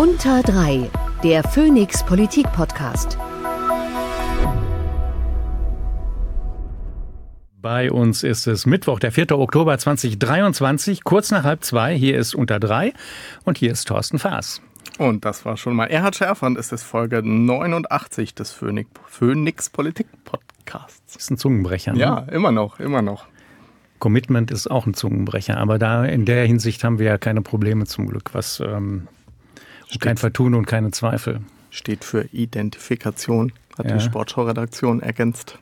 Unter 3, der Phoenix Politik Podcast. Bei uns ist es Mittwoch, der 4. Oktober 2023, kurz nach halb zwei. Hier ist Unter 3 und hier ist Thorsten Faas. Und das war schon mal Erhard Schärfer und es ist Folge 89 des Phoenix, Phoenix Politik Podcasts. Das ist ein Zungenbrecher. Ne? Ja, immer noch, immer noch. Commitment ist auch ein Zungenbrecher, aber da in der Hinsicht haben wir ja keine Probleme zum Glück, was ähm, kein Vertun und keine Zweifel. Steht für Identifikation, hat ja. die Sportschau-Redaktion ergänzt.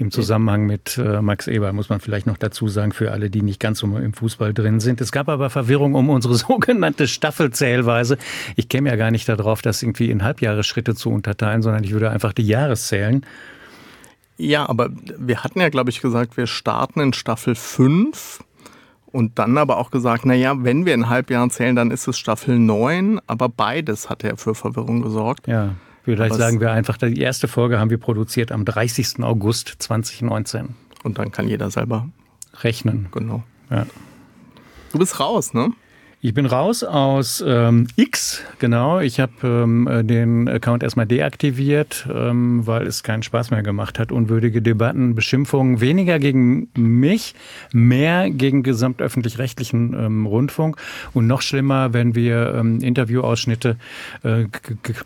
Im Zusammenhang mit äh, Max Eber muss man vielleicht noch dazu sagen, für alle, die nicht ganz so im Fußball drin sind. Es gab aber Verwirrung um unsere sogenannte Staffelzählweise. Ich käme ja gar nicht darauf, das irgendwie in Halbjahresschritte zu unterteilen, sondern ich würde einfach die Jahreszählen. Ja, aber wir hatten ja, glaube ich, gesagt, wir starten in Staffel 5 und dann aber auch gesagt, naja, wenn wir in Halbjahren zählen, dann ist es Staffel 9, aber beides hat ja für Verwirrung gesorgt. Ja. Vielleicht sagen wir einfach, die erste Folge haben wir produziert am 30. August 2019. Und dann kann jeder selber rechnen. Genau. Ja. Du bist raus, ne? Ich bin raus aus ähm, X, genau. Ich habe ähm, den Account erstmal deaktiviert, ähm, weil es keinen Spaß mehr gemacht hat. Unwürdige Debatten, Beschimpfungen, weniger gegen mich, mehr gegen gesamtöffentlich-rechtlichen ähm, Rundfunk. Und noch schlimmer, wenn wir ähm, Interviewausschnitte äh,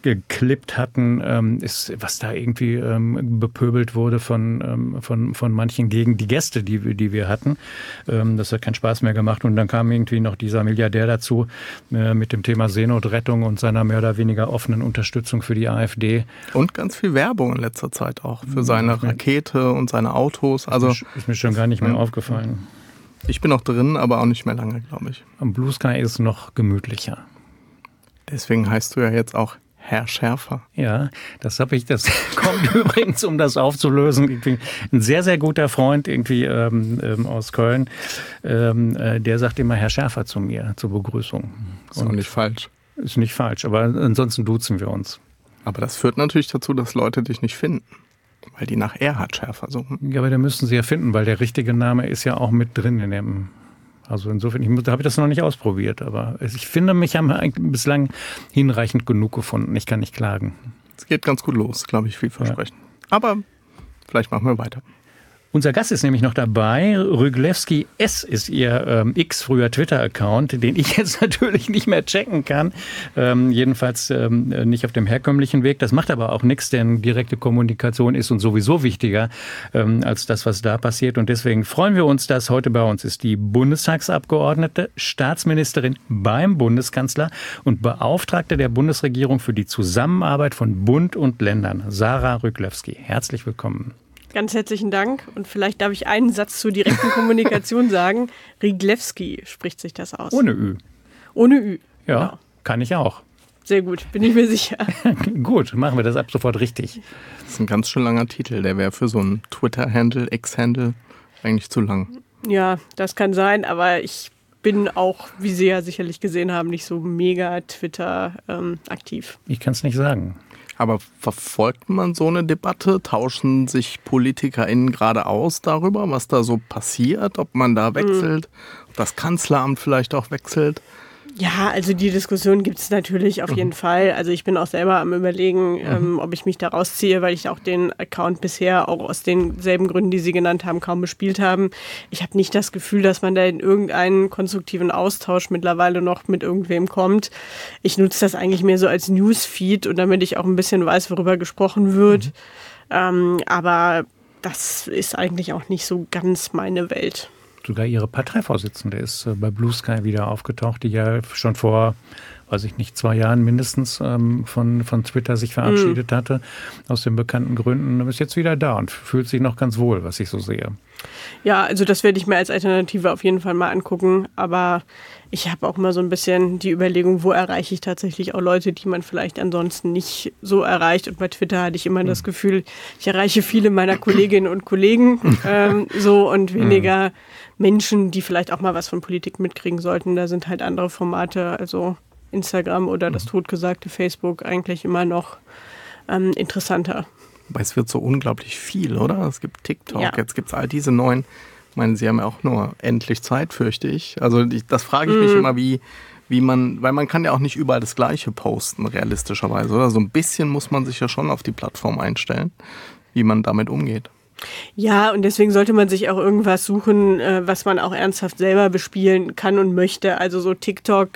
geklippt hatten, ähm, ist, was da irgendwie ähm, bepöbelt wurde von, ähm, von, von manchen gegen die Gäste, die, die wir hatten. Ähm, das hat keinen Spaß mehr gemacht. Und dann kam irgendwie noch dieser Milliardär der dazu äh, mit dem Thema Seenotrettung und seiner mehr oder weniger offenen Unterstützung für die AfD. Und ganz viel Werbung in letzter Zeit auch für seine Rakete und seine Autos. Also ist, ist mir schon gar nicht mehr aufgefallen. Ich bin noch drin, aber auch nicht mehr lange, glaube ich. Am Blue Sky ist es noch gemütlicher. Deswegen heißt du ja jetzt auch Herr Schärfer. Ja, das habe ich, das kommt übrigens, um das aufzulösen. Irgendwie ein sehr, sehr guter Freund irgendwie ähm, ähm, aus Köln, ähm, äh, der sagt immer Herr Schärfer zu mir zur Begrüßung. Ist auch nicht falsch. Ist nicht falsch, aber ansonsten duzen wir uns. Aber das führt natürlich dazu, dass Leute dich nicht finden. Weil die nach Erhard Schärfer suchen. Ja, aber da müssen sie ja finden, weil der richtige Name ist ja auch mit drin in dem also insofern, ich, da habe ich das noch nicht ausprobiert, aber ich finde, mich haben bislang hinreichend genug gefunden. Ich kann nicht klagen. Es geht ganz gut los, glaube ich, vielversprechend. Ja. Aber vielleicht machen wir weiter. Unser Gast ist nämlich noch dabei. Rüglewski S ist ihr ähm, X früher Twitter-Account, den ich jetzt natürlich nicht mehr checken kann. Ähm, jedenfalls ähm, nicht auf dem herkömmlichen Weg. Das macht aber auch nichts, denn direkte Kommunikation ist uns sowieso wichtiger ähm, als das, was da passiert. Und deswegen freuen wir uns, dass heute bei uns ist die Bundestagsabgeordnete, Staatsministerin beim Bundeskanzler und Beauftragte der Bundesregierung für die Zusammenarbeit von Bund und Ländern, Sarah Rüglewski. Herzlich willkommen. Ganz herzlichen Dank. Und vielleicht darf ich einen Satz zur direkten Kommunikation sagen. Riglewski spricht sich das aus. Ohne Ü. Ohne Ü. Ja, genau. kann ich auch. Sehr gut, bin ich mir sicher. gut, machen wir das ab sofort richtig. Das ist ein ganz schön langer Titel. Der wäre für so ein Twitter-Handle, X-Handle eigentlich zu lang. Ja, das kann sein, aber ich bin auch, wie Sie ja sicherlich gesehen haben, nicht so mega Twitter ähm, aktiv. Ich kann es nicht sagen. Aber verfolgt man so eine Debatte? Tauschen sich PolitikerInnen gerade aus darüber, was da so passiert? Ob man da wechselt? Mhm. Ob das Kanzleramt vielleicht auch wechselt? Ja, also die Diskussion gibt es natürlich auf jeden mhm. Fall. Also ich bin auch selber am überlegen, mhm. ähm, ob ich mich da rausziehe, weil ich auch den Account bisher auch aus denselben Gründen, die Sie genannt haben, kaum bespielt haben. Ich habe nicht das Gefühl, dass man da in irgendeinen konstruktiven Austausch mittlerweile noch mit irgendwem kommt. Ich nutze das eigentlich mehr so als Newsfeed und damit ich auch ein bisschen weiß, worüber gesprochen wird. Mhm. Ähm, aber das ist eigentlich auch nicht so ganz meine Welt sogar ihre Parteivorsitzende ist äh, bei Blue Sky wieder aufgetaucht, die ja schon vor, weiß ich nicht, zwei Jahren mindestens ähm, von, von Twitter sich verabschiedet mhm. hatte, aus den bekannten Gründen, ist jetzt wieder da und fühlt sich noch ganz wohl, was ich so sehe. Ja, also das werde ich mir als Alternative auf jeden Fall mal angucken, aber ich habe auch immer so ein bisschen die Überlegung, wo erreiche ich tatsächlich auch Leute, die man vielleicht ansonsten nicht so erreicht. Und bei Twitter hatte ich immer das mhm. Gefühl, ich erreiche viele meiner Kolleginnen und Kollegen ähm, so und weniger mhm. Menschen, die vielleicht auch mal was von Politik mitkriegen sollten. Da sind halt andere Formate, also Instagram oder das mhm. totgesagte Facebook eigentlich immer noch ähm, interessanter. Weil es wird so unglaublich viel, oder? Es gibt TikTok, ja. jetzt gibt es all diese neuen. Ich meine, Sie haben ja auch nur endlich Zeit, fürchte ich. Also das frage ich mhm. mich immer, wie, wie man, weil man kann ja auch nicht überall das Gleiche posten, realistischerweise, oder? So ein bisschen muss man sich ja schon auf die Plattform einstellen, wie man damit umgeht. Ja, und deswegen sollte man sich auch irgendwas suchen, äh, was man auch ernsthaft selber bespielen kann und möchte. Also so TikTok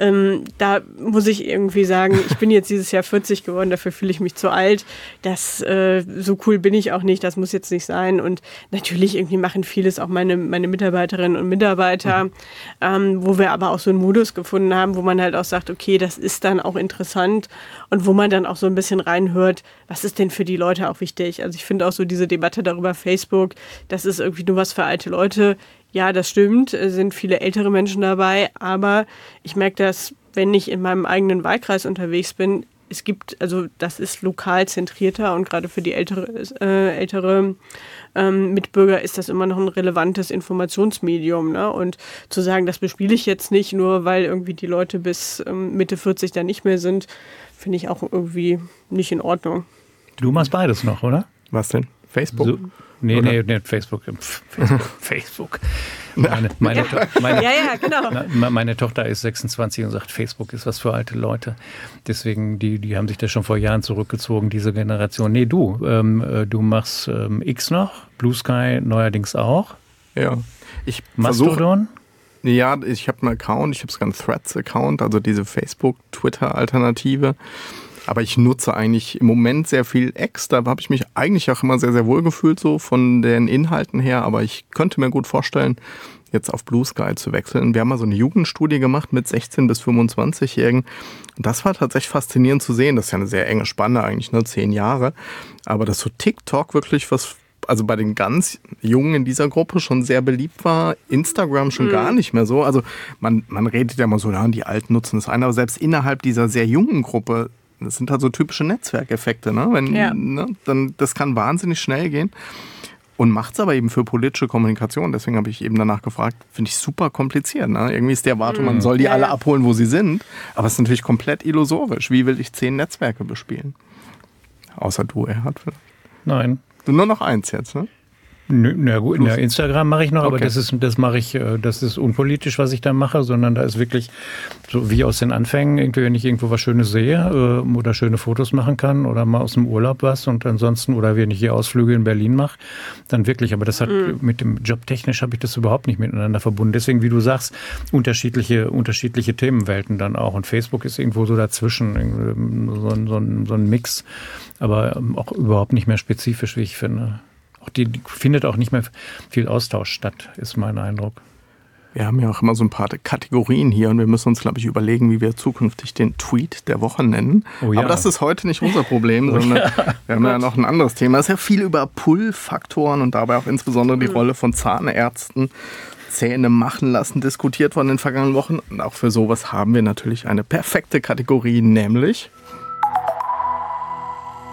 ähm, da muss ich irgendwie sagen, ich bin jetzt dieses Jahr 40 geworden, dafür fühle ich mich zu alt. Das, äh, so cool bin ich auch nicht, das muss jetzt nicht sein. Und natürlich irgendwie machen vieles auch meine, meine Mitarbeiterinnen und Mitarbeiter, mhm. ähm, wo wir aber auch so einen Modus gefunden haben, wo man halt auch sagt, okay, das ist dann auch interessant und wo man dann auch so ein bisschen reinhört, was ist denn für die Leute auch wichtig. Also ich finde auch so diese Debatte darüber, Facebook, das ist irgendwie nur was für alte Leute ja, das stimmt, es sind viele ältere Menschen dabei, aber ich merke das, wenn ich in meinem eigenen Wahlkreis unterwegs bin, es gibt, also das ist lokal zentrierter und gerade für die ältere, äh, ältere ähm, Mitbürger ist das immer noch ein relevantes Informationsmedium. Ne? Und zu sagen, das bespiele ich jetzt nicht, nur weil irgendwie die Leute bis ähm, Mitte 40 da nicht mehr sind, finde ich auch irgendwie nicht in Ordnung. Du machst beides noch, oder? Was denn? Facebook? So, Nee, Oder? nee, nee, Facebook. Facebook. Facebook. Meine, meine, ja. Meine, ja, ja, genau. meine Tochter ist 26 und sagt, Facebook ist was für alte Leute. Deswegen, die, die haben sich da schon vor Jahren zurückgezogen, diese Generation. Nee, du, ähm, äh, du machst ähm, X noch, Blue Sky neuerdings auch. Ja. Ich Mastodon? Ja, ich habe einen Account, ich habe sogar einen Threads-Account, also diese Facebook-Twitter-Alternative. Aber ich nutze eigentlich im Moment sehr viel X. Da habe ich mich eigentlich auch immer sehr, sehr wohl gefühlt, so von den Inhalten her. Aber ich könnte mir gut vorstellen, jetzt auf Blue Sky zu wechseln. Wir haben mal so eine Jugendstudie gemacht mit 16 bis 25-Jährigen. Und das war tatsächlich faszinierend zu sehen. Das ist ja eine sehr enge Spanne eigentlich, ne? Zehn Jahre. Aber dass so TikTok wirklich was also bei den ganz Jungen in dieser Gruppe schon sehr beliebt war, Instagram schon mhm. gar nicht mehr so. Also man, man redet ja immer so, ja, die Alten nutzen das ein, aber selbst innerhalb dieser sehr jungen Gruppe das sind halt so typische Netzwerkeffekte, ne? Wenn, ja. ne? Dann, das kann wahnsinnig schnell gehen. Und macht es aber eben für politische Kommunikation. Deswegen habe ich eben danach gefragt, finde ich super kompliziert. Ne? Irgendwie ist die Erwartung, man mhm. soll die ja, alle ja. abholen, wo sie sind. Aber es ist natürlich komplett illusorisch. Wie will ich zehn Netzwerke bespielen? Außer du, Erhard. Nein. Nur noch eins jetzt, ne? Na gut, ja, Instagram mache ich noch, okay. aber das ist, das mache ich, äh, das ist unpolitisch, was ich da mache, sondern da ist wirklich so wie aus den Anfängen, irgendwie, wenn ich irgendwo was Schönes sehe äh, oder schöne Fotos machen kann oder mal aus dem Urlaub was und ansonsten oder wenn ich hier Ausflüge in Berlin mache, dann wirklich. Aber das hat mhm. mit dem Job technisch habe ich das überhaupt nicht miteinander verbunden. Deswegen, wie du sagst, unterschiedliche, unterschiedliche Themenwelten dann auch. Und Facebook ist irgendwo so dazwischen, so, so, so ein Mix, aber ähm, auch überhaupt nicht mehr spezifisch, wie ich finde die, die findet auch nicht mehr viel Austausch statt, ist mein Eindruck. Wir haben ja auch immer so ein paar Kategorien hier und wir müssen uns, glaube ich, überlegen, wie wir zukünftig den Tweet der Woche nennen. Oh ja. Aber das ist heute nicht unser Problem, oh sondern ja. wir haben ja noch ein anderes Thema. Es ist ja viel über Pull-Faktoren und dabei auch insbesondere die mhm. Rolle von Zahnärzten, Zähne machen lassen, diskutiert worden in den vergangenen Wochen. Und auch für sowas haben wir natürlich eine perfekte Kategorie, nämlich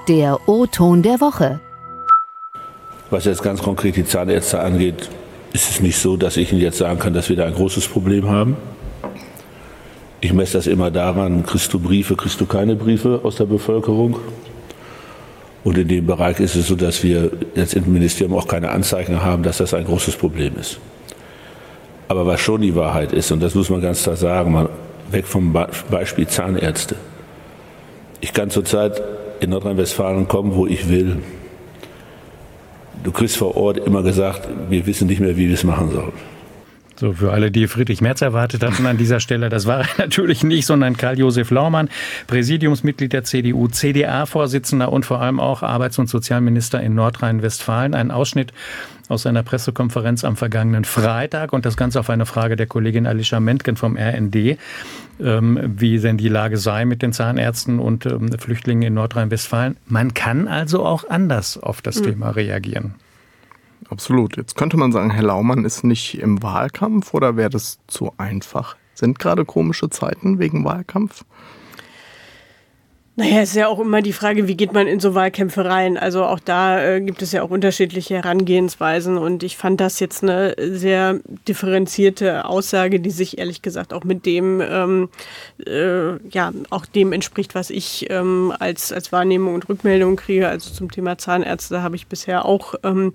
der O-Ton der Woche. Was jetzt ganz konkret die Zahnärzte angeht, ist es nicht so, dass ich Ihnen jetzt sagen kann, dass wir da ein großes Problem haben. Ich messe das immer daran, kriegst du Briefe, kriegst du keine Briefe aus der Bevölkerung. Und in dem Bereich ist es so, dass wir jetzt im Ministerium auch keine Anzeichen haben, dass das ein großes Problem ist. Aber was schon die Wahrheit ist, und das muss man ganz klar sagen, mal weg vom Beispiel Zahnärzte. Ich kann zurzeit in Nordrhein-Westfalen kommen, wo ich will du kriegst vor Ort immer gesagt, wir wissen nicht mehr, wie wir es machen sollen. So, für alle, die Friedrich Merz erwartet hatten an dieser Stelle, das war er natürlich nicht, sondern Karl-Josef Laumann, Präsidiumsmitglied der CDU, CDA-Vorsitzender und vor allem auch Arbeits- und Sozialminister in Nordrhein-Westfalen. Ein Ausschnitt aus einer Pressekonferenz am vergangenen Freitag und das Ganze auf eine Frage der Kollegin Alicia Mentgen vom RND, wie denn die Lage sei mit den Zahnärzten und ähm, Flüchtlingen in Nordrhein-Westfalen. Man kann also auch anders auf das mhm. Thema reagieren. Absolut. Jetzt könnte man sagen, Herr Laumann ist nicht im Wahlkampf oder wäre das zu einfach? Sind gerade komische Zeiten wegen Wahlkampf? Naja, es ist ja auch immer die Frage, wie geht man in so Wahlkämpfe rein? Also auch da äh, gibt es ja auch unterschiedliche Herangehensweisen und ich fand das jetzt eine sehr differenzierte Aussage, die sich ehrlich gesagt auch mit dem, ähm, äh, ja, auch dem entspricht, was ich ähm, als, als Wahrnehmung und Rückmeldung kriege. Also zum Thema Zahnärzte habe ich bisher auch ähm,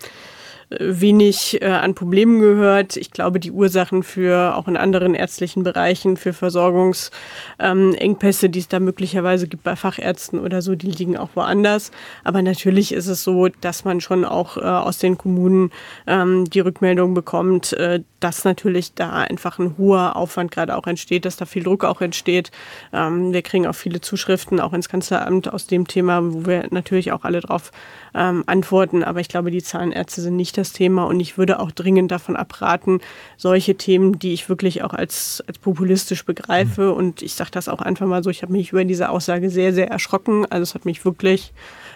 wenig äh, an Problemen gehört. Ich glaube, die Ursachen für auch in anderen ärztlichen Bereichen, für Versorgungsengpässe, ähm, die es da möglicherweise gibt bei Fachärzten oder so, die liegen auch woanders. Aber natürlich ist es so, dass man schon auch äh, aus den Kommunen ähm, die Rückmeldung bekommt, äh, dass natürlich da einfach ein hoher Aufwand gerade auch entsteht, dass da viel Druck auch entsteht. Ähm, wir kriegen auch viele Zuschriften auch ins Kanzleramt aus dem Thema, wo wir natürlich auch alle drauf ähm, antworten. Aber ich glaube, die Zahnärzte sind nicht das Thema und ich würde auch dringend davon abraten, solche Themen, die ich wirklich auch als, als populistisch begreife. Mhm. Und ich sage das auch einfach mal so, ich habe mich über diese Aussage sehr, sehr erschrocken. Also es hat mich wirklich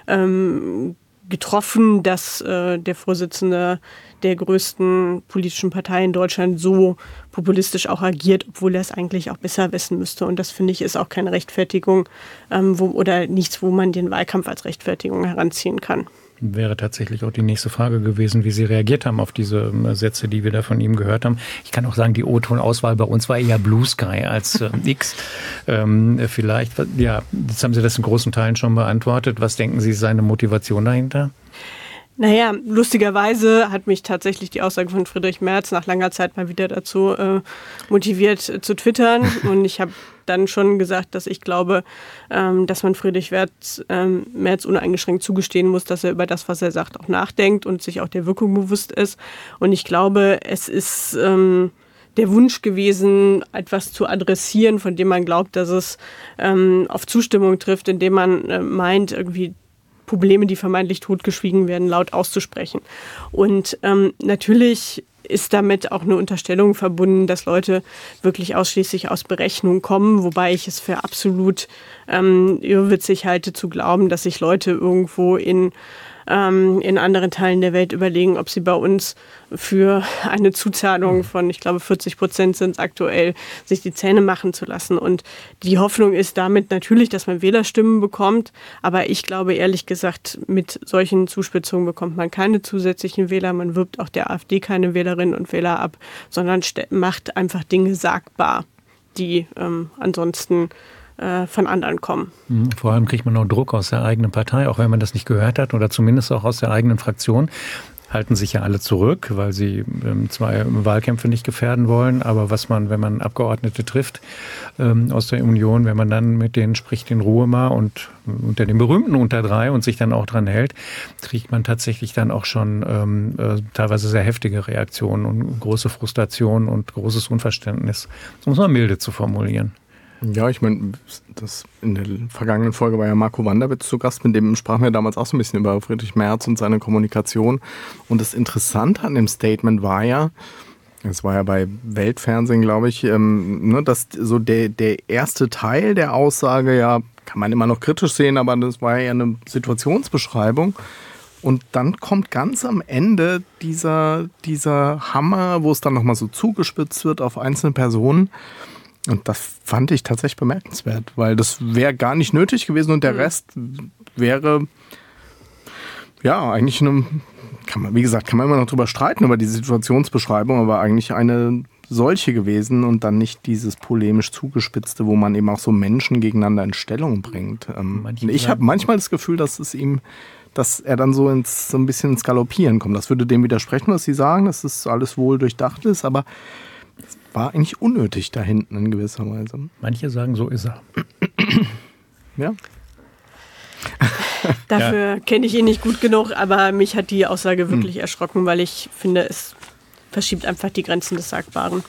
ähm, getroffen, dass äh, der Vorsitzende der größten politischen Partei in Deutschland so populistisch auch agiert, obwohl er es eigentlich auch besser wissen müsste. Und das finde ich ist auch keine Rechtfertigung ähm, wo, oder nichts, wo man den Wahlkampf als Rechtfertigung heranziehen kann wäre tatsächlich auch die nächste Frage gewesen, wie Sie reagiert haben auf diese ähm, Sätze, die wir da von ihm gehört haben. Ich kann auch sagen, die O-Ton-Auswahl bei uns war eher Blue Sky als äh, X. Ähm, vielleicht, ja, jetzt haben Sie das in großen Teilen schon beantwortet. Was denken Sie, ist seine Motivation dahinter? Naja, lustigerweise hat mich tatsächlich die Aussage von Friedrich Merz nach langer Zeit mal wieder dazu äh, motiviert äh, zu twittern. Und ich habe dann schon gesagt, dass ich glaube, ähm, dass man Friedrich Merz, ähm, Merz uneingeschränkt zugestehen muss, dass er über das, was er sagt, auch nachdenkt und sich auch der Wirkung bewusst ist. Und ich glaube, es ist ähm, der Wunsch gewesen, etwas zu adressieren, von dem man glaubt, dass es ähm, auf Zustimmung trifft, indem man äh, meint, irgendwie Probleme, die vermeintlich totgeschwiegen werden, laut auszusprechen. Und ähm, natürlich ist damit auch eine Unterstellung verbunden, dass Leute wirklich ausschließlich aus Berechnung kommen, wobei ich es für absolut ähm, irrwitzig halte zu glauben, dass sich Leute irgendwo in ähm, in anderen Teilen der Welt überlegen, ob sie bei uns für eine Zuzahlung von, ich glaube, 40 Prozent sind es aktuell, sich die Zähne machen zu lassen. Und die Hoffnung ist damit natürlich, dass man Wählerstimmen bekommt. Aber ich glaube ehrlich gesagt, mit solchen Zuspitzungen bekommt man keine zusätzlichen Wähler. Man wirbt auch der AfD keine Wählerinnen und Wähler ab, sondern macht einfach Dinge sagbar, die ähm, ansonsten äh, von anderen kommen. Mhm. Vor allem kriegt man auch Druck aus der eigenen Partei, auch wenn man das nicht gehört hat oder zumindest auch aus der eigenen Fraktion halten sich ja alle zurück, weil sie ähm, zwar Wahlkämpfe nicht gefährden wollen, aber was man, wenn man Abgeordnete trifft ähm, aus der Union, wenn man dann mit denen spricht in Ruhe mal und unter den berühmten unter drei und sich dann auch dran hält, kriegt man tatsächlich dann auch schon ähm, äh, teilweise sehr heftige Reaktionen und große Frustration und großes Unverständnis. Das muss man milde zu formulieren. Ja, ich meine, in der vergangenen Folge war ja Marco Wanderwitz zu Gast, mit dem sprachen wir damals auch so ein bisschen über Friedrich Merz und seine Kommunikation. Und das Interessante an dem Statement war ja, es war ja bei Weltfernsehen, glaube ich, ähm, ne, dass so der, der erste Teil der Aussage ja, kann man immer noch kritisch sehen, aber das war ja eine Situationsbeschreibung. Und dann kommt ganz am Ende dieser, dieser Hammer, wo es dann nochmal so zugespitzt wird auf einzelne Personen. Und das fand ich tatsächlich bemerkenswert, weil das wäre gar nicht nötig gewesen und der mhm. Rest wäre ja eigentlich eine, kann man, wie gesagt, kann man immer noch drüber streiten über die Situationsbeschreibung, aber eigentlich eine solche gewesen und dann nicht dieses polemisch zugespitzte, wo man eben auch so Menschen gegeneinander in Stellung bringt. Ähm, ich habe manchmal das Gefühl, dass es ihm, dass er dann so ins so ein bisschen ins Galoppieren kommt. Das würde dem widersprechen, was Sie sagen, dass es alles wohl durchdacht ist, aber war eigentlich unnötig da hinten in gewisser Weise. Manche sagen, so ist er. ja. Dafür ja. kenne ich ihn nicht gut genug, aber mich hat die Aussage hm. wirklich hm. erschrocken, weil ich finde, es verschiebt einfach die Grenzen des Sagbaren.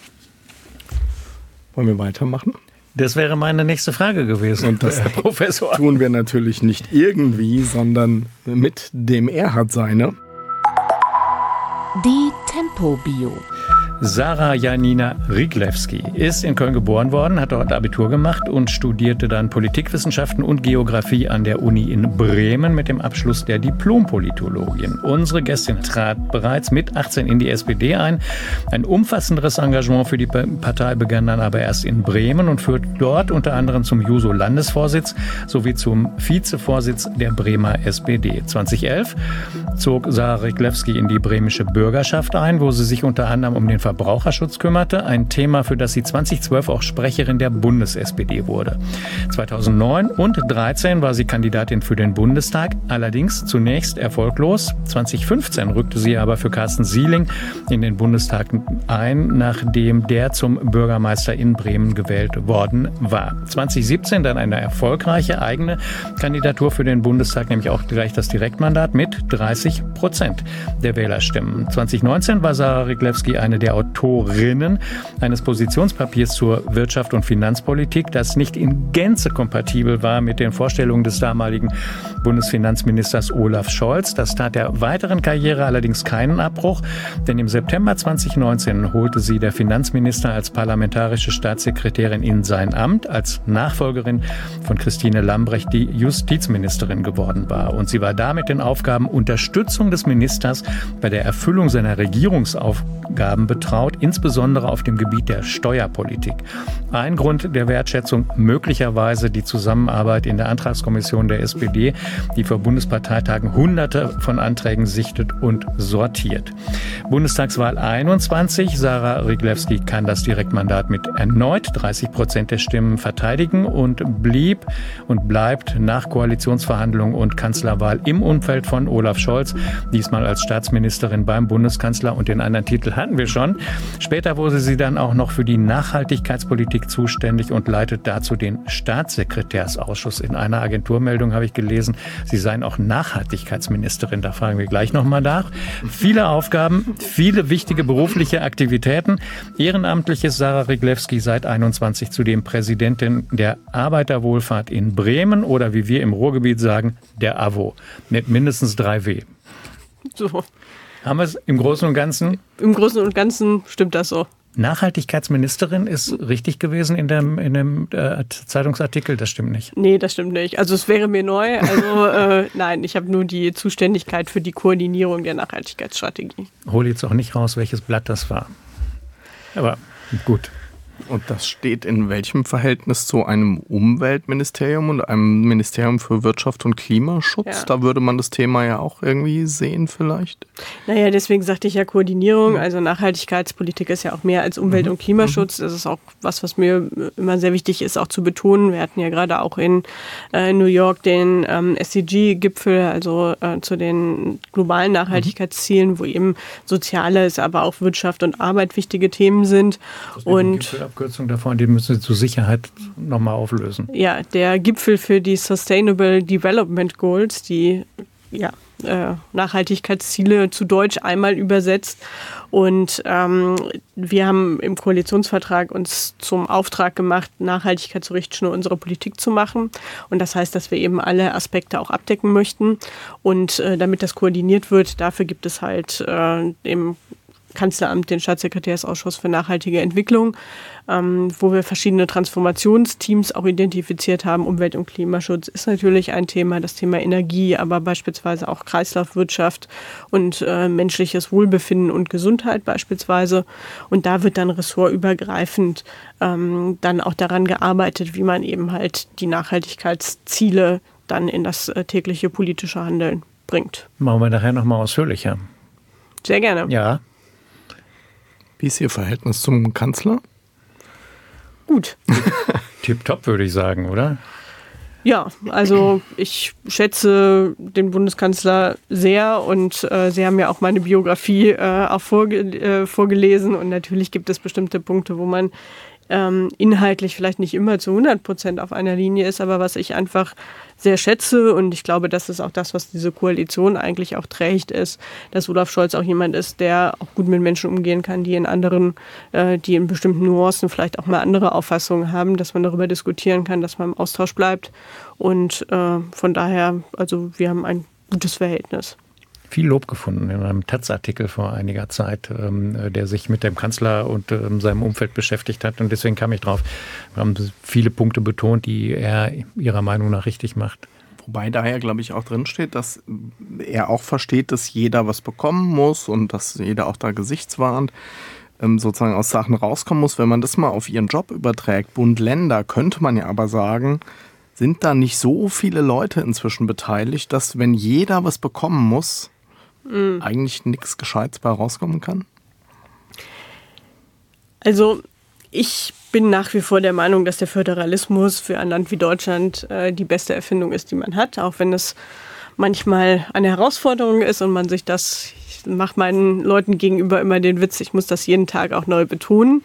Wollen wir weitermachen? Das wäre meine nächste Frage gewesen. Und das, Herr Professor. tun wir natürlich nicht irgendwie, sondern mit dem Er hat seine. Die Tempo-Bio. Sarah Janina Riglewski ist in Köln geboren worden, hat dort Abitur gemacht und studierte dann Politikwissenschaften und Geografie an der Uni in Bremen mit dem Abschluss der Diplompolitologin. Unsere Gästin trat bereits mit 18 in die SPD ein. Ein umfassenderes Engagement für die Partei begann dann aber erst in Bremen und führt dort unter anderem zum Juso-Landesvorsitz sowie zum Vizevorsitz der Bremer SPD. 2011 zog Sarah Riglewski in die bremische Bürgerschaft ein, wo sie sich unter anderem um den Verbraucherschutz kümmerte, ein Thema, für das sie 2012 auch Sprecherin der Bundes-SPD wurde. 2009 und 2013 war sie Kandidatin für den Bundestag, allerdings zunächst erfolglos. 2015 rückte sie aber für Carsten Sieling in den Bundestag ein, nachdem der zum Bürgermeister in Bremen gewählt worden war. 2017 dann eine erfolgreiche eigene Kandidatur für den Bundestag, nämlich auch gleich das Direktmandat mit 30 Prozent der Wählerstimmen. 2019 war Sarah Riglewski eine der Autorinnen eines Positionspapiers zur Wirtschaft und Finanzpolitik, das nicht in Gänze kompatibel war mit den Vorstellungen des damaligen Bundesfinanzministers Olaf Scholz. Das tat der weiteren Karriere allerdings keinen Abbruch, denn im September 2019 holte sie der Finanzminister als parlamentarische Staatssekretärin in sein Amt, als Nachfolgerin von Christine Lambrecht, die Justizministerin geworden war. Und sie war damit den Aufgaben Unterstützung des Ministers bei der Erfüllung seiner Regierungsaufgaben betraut, insbesondere auf dem Gebiet der Steuerpolitik. Ein Grund der Wertschätzung möglicherweise die Zusammenarbeit in der Antragskommission der SPD, die vor Bundesparteitagen Hunderte von Anträgen sichtet und sortiert. Bundestagswahl 21. Sarah Riglewski kann das Direktmandat mit erneut 30 Prozent der Stimmen verteidigen und blieb und bleibt nach Koalitionsverhandlungen und Kanzlerwahl im Umfeld von Olaf Scholz, diesmal als Staatsministerin beim Bundeskanzler und den anderen Titel hatten wir schon. Später wurde sie dann auch noch für die Nachhaltigkeitspolitik zuständig und leitet dazu den Staatssekretärsausschuss. In einer Agenturmeldung habe ich gelesen, Sie seien auch Nachhaltigkeitsministerin. Da fragen wir gleich nochmal nach. Viele Aufgaben, viele wichtige berufliche Aktivitäten. Ehrenamtlich ist Sarah Riglewski seit 21 zudem Präsidentin der Arbeiterwohlfahrt in Bremen oder wie wir im Ruhrgebiet sagen, der AWO mit mindestens drei W. So. Haben wir es im Großen und Ganzen? Im Großen und Ganzen stimmt das so. Nachhaltigkeitsministerin ist richtig gewesen in dem, in dem äh, Zeitungsartikel? Das stimmt nicht. Nee, das stimmt nicht. Also es wäre mir neu. Also äh, nein, ich habe nur die Zuständigkeit für die Koordinierung der Nachhaltigkeitsstrategie. Hol jetzt auch nicht raus, welches Blatt das war. Aber gut. Und das steht in welchem Verhältnis zu einem Umweltministerium und einem Ministerium für Wirtschaft und Klimaschutz? Ja. Da würde man das Thema ja auch irgendwie sehen vielleicht. Naja, deswegen sagte ich ja Koordinierung. Also Nachhaltigkeitspolitik ist ja auch mehr als Umwelt- mhm. und Klimaschutz. Das ist auch was, was mir immer sehr wichtig ist, auch zu betonen. Wir hatten ja gerade auch in äh, New York den ähm, SDG-Gipfel, also äh, zu den globalen Nachhaltigkeitszielen, wo eben Soziales, aber auch Wirtschaft und Arbeit wichtige Themen sind. Und Abkürzung davon, die müssen Sie zur Sicherheit nochmal auflösen. Ja, der Gipfel für die Sustainable Development Goals, die ja, äh, Nachhaltigkeitsziele zu Deutsch einmal übersetzt. Und ähm, wir haben im Koalitionsvertrag uns zum Auftrag gemacht, Nachhaltigkeit zur Richtschnur unserer Politik zu machen. Und das heißt, dass wir eben alle Aspekte auch abdecken möchten. Und äh, damit das koordiniert wird, dafür gibt es halt äh, im Kanzleramt den Staatssekretärsausschuss für nachhaltige Entwicklung, ähm, wo wir verschiedene Transformationsteams auch identifiziert haben. Umwelt- und Klimaschutz ist natürlich ein Thema, das Thema Energie, aber beispielsweise auch Kreislaufwirtschaft und äh, menschliches Wohlbefinden und Gesundheit beispielsweise. Und da wird dann ressortübergreifend ähm, dann auch daran gearbeitet, wie man eben halt die Nachhaltigkeitsziele dann in das äh, tägliche politische Handeln bringt. Machen wir nachher nochmal ausführlicher. Sehr gerne. Ja. Wie ist Ihr Verhältnis zum Kanzler? Gut. Tipptopp, würde ich sagen, oder? Ja, also ich schätze den Bundeskanzler sehr und äh, Sie haben ja auch meine Biografie äh, auch vorge äh, vorgelesen und natürlich gibt es bestimmte Punkte, wo man ähm, inhaltlich vielleicht nicht immer zu 100 Prozent auf einer Linie ist, aber was ich einfach sehr schätze und ich glaube, das ist auch das, was diese Koalition eigentlich auch trägt, ist, dass Olaf Scholz auch jemand ist, der auch gut mit Menschen umgehen kann, die in anderen, äh, die in bestimmten Nuancen vielleicht auch mal andere Auffassungen haben, dass man darüber diskutieren kann, dass man im Austausch bleibt. Und äh, von daher, also wir haben ein gutes Verhältnis viel Lob gefunden in einem Taz-Artikel vor einiger Zeit, ähm, der sich mit dem Kanzler und ähm, seinem Umfeld beschäftigt hat. Und deswegen kam ich drauf. Wir haben viele Punkte betont, die er ihrer Meinung nach richtig macht. Wobei da ja, glaube ich, auch drinsteht, dass er auch versteht, dass jeder was bekommen muss und dass jeder auch da gesichtswahrend ähm, sozusagen aus Sachen rauskommen muss. Wenn man das mal auf ihren Job überträgt, Bund, Länder, könnte man ja aber sagen, sind da nicht so viele Leute inzwischen beteiligt, dass wenn jeder was bekommen muss, mhm. eigentlich nichts Gescheites bei rauskommen kann? Also ich bin nach wie vor der Meinung, dass der Föderalismus für ein Land wie Deutschland äh, die beste Erfindung ist, die man hat, auch wenn es manchmal eine Herausforderung ist und man sich das mache meinen Leuten gegenüber immer den Witz, ich muss das jeden Tag auch neu betonen,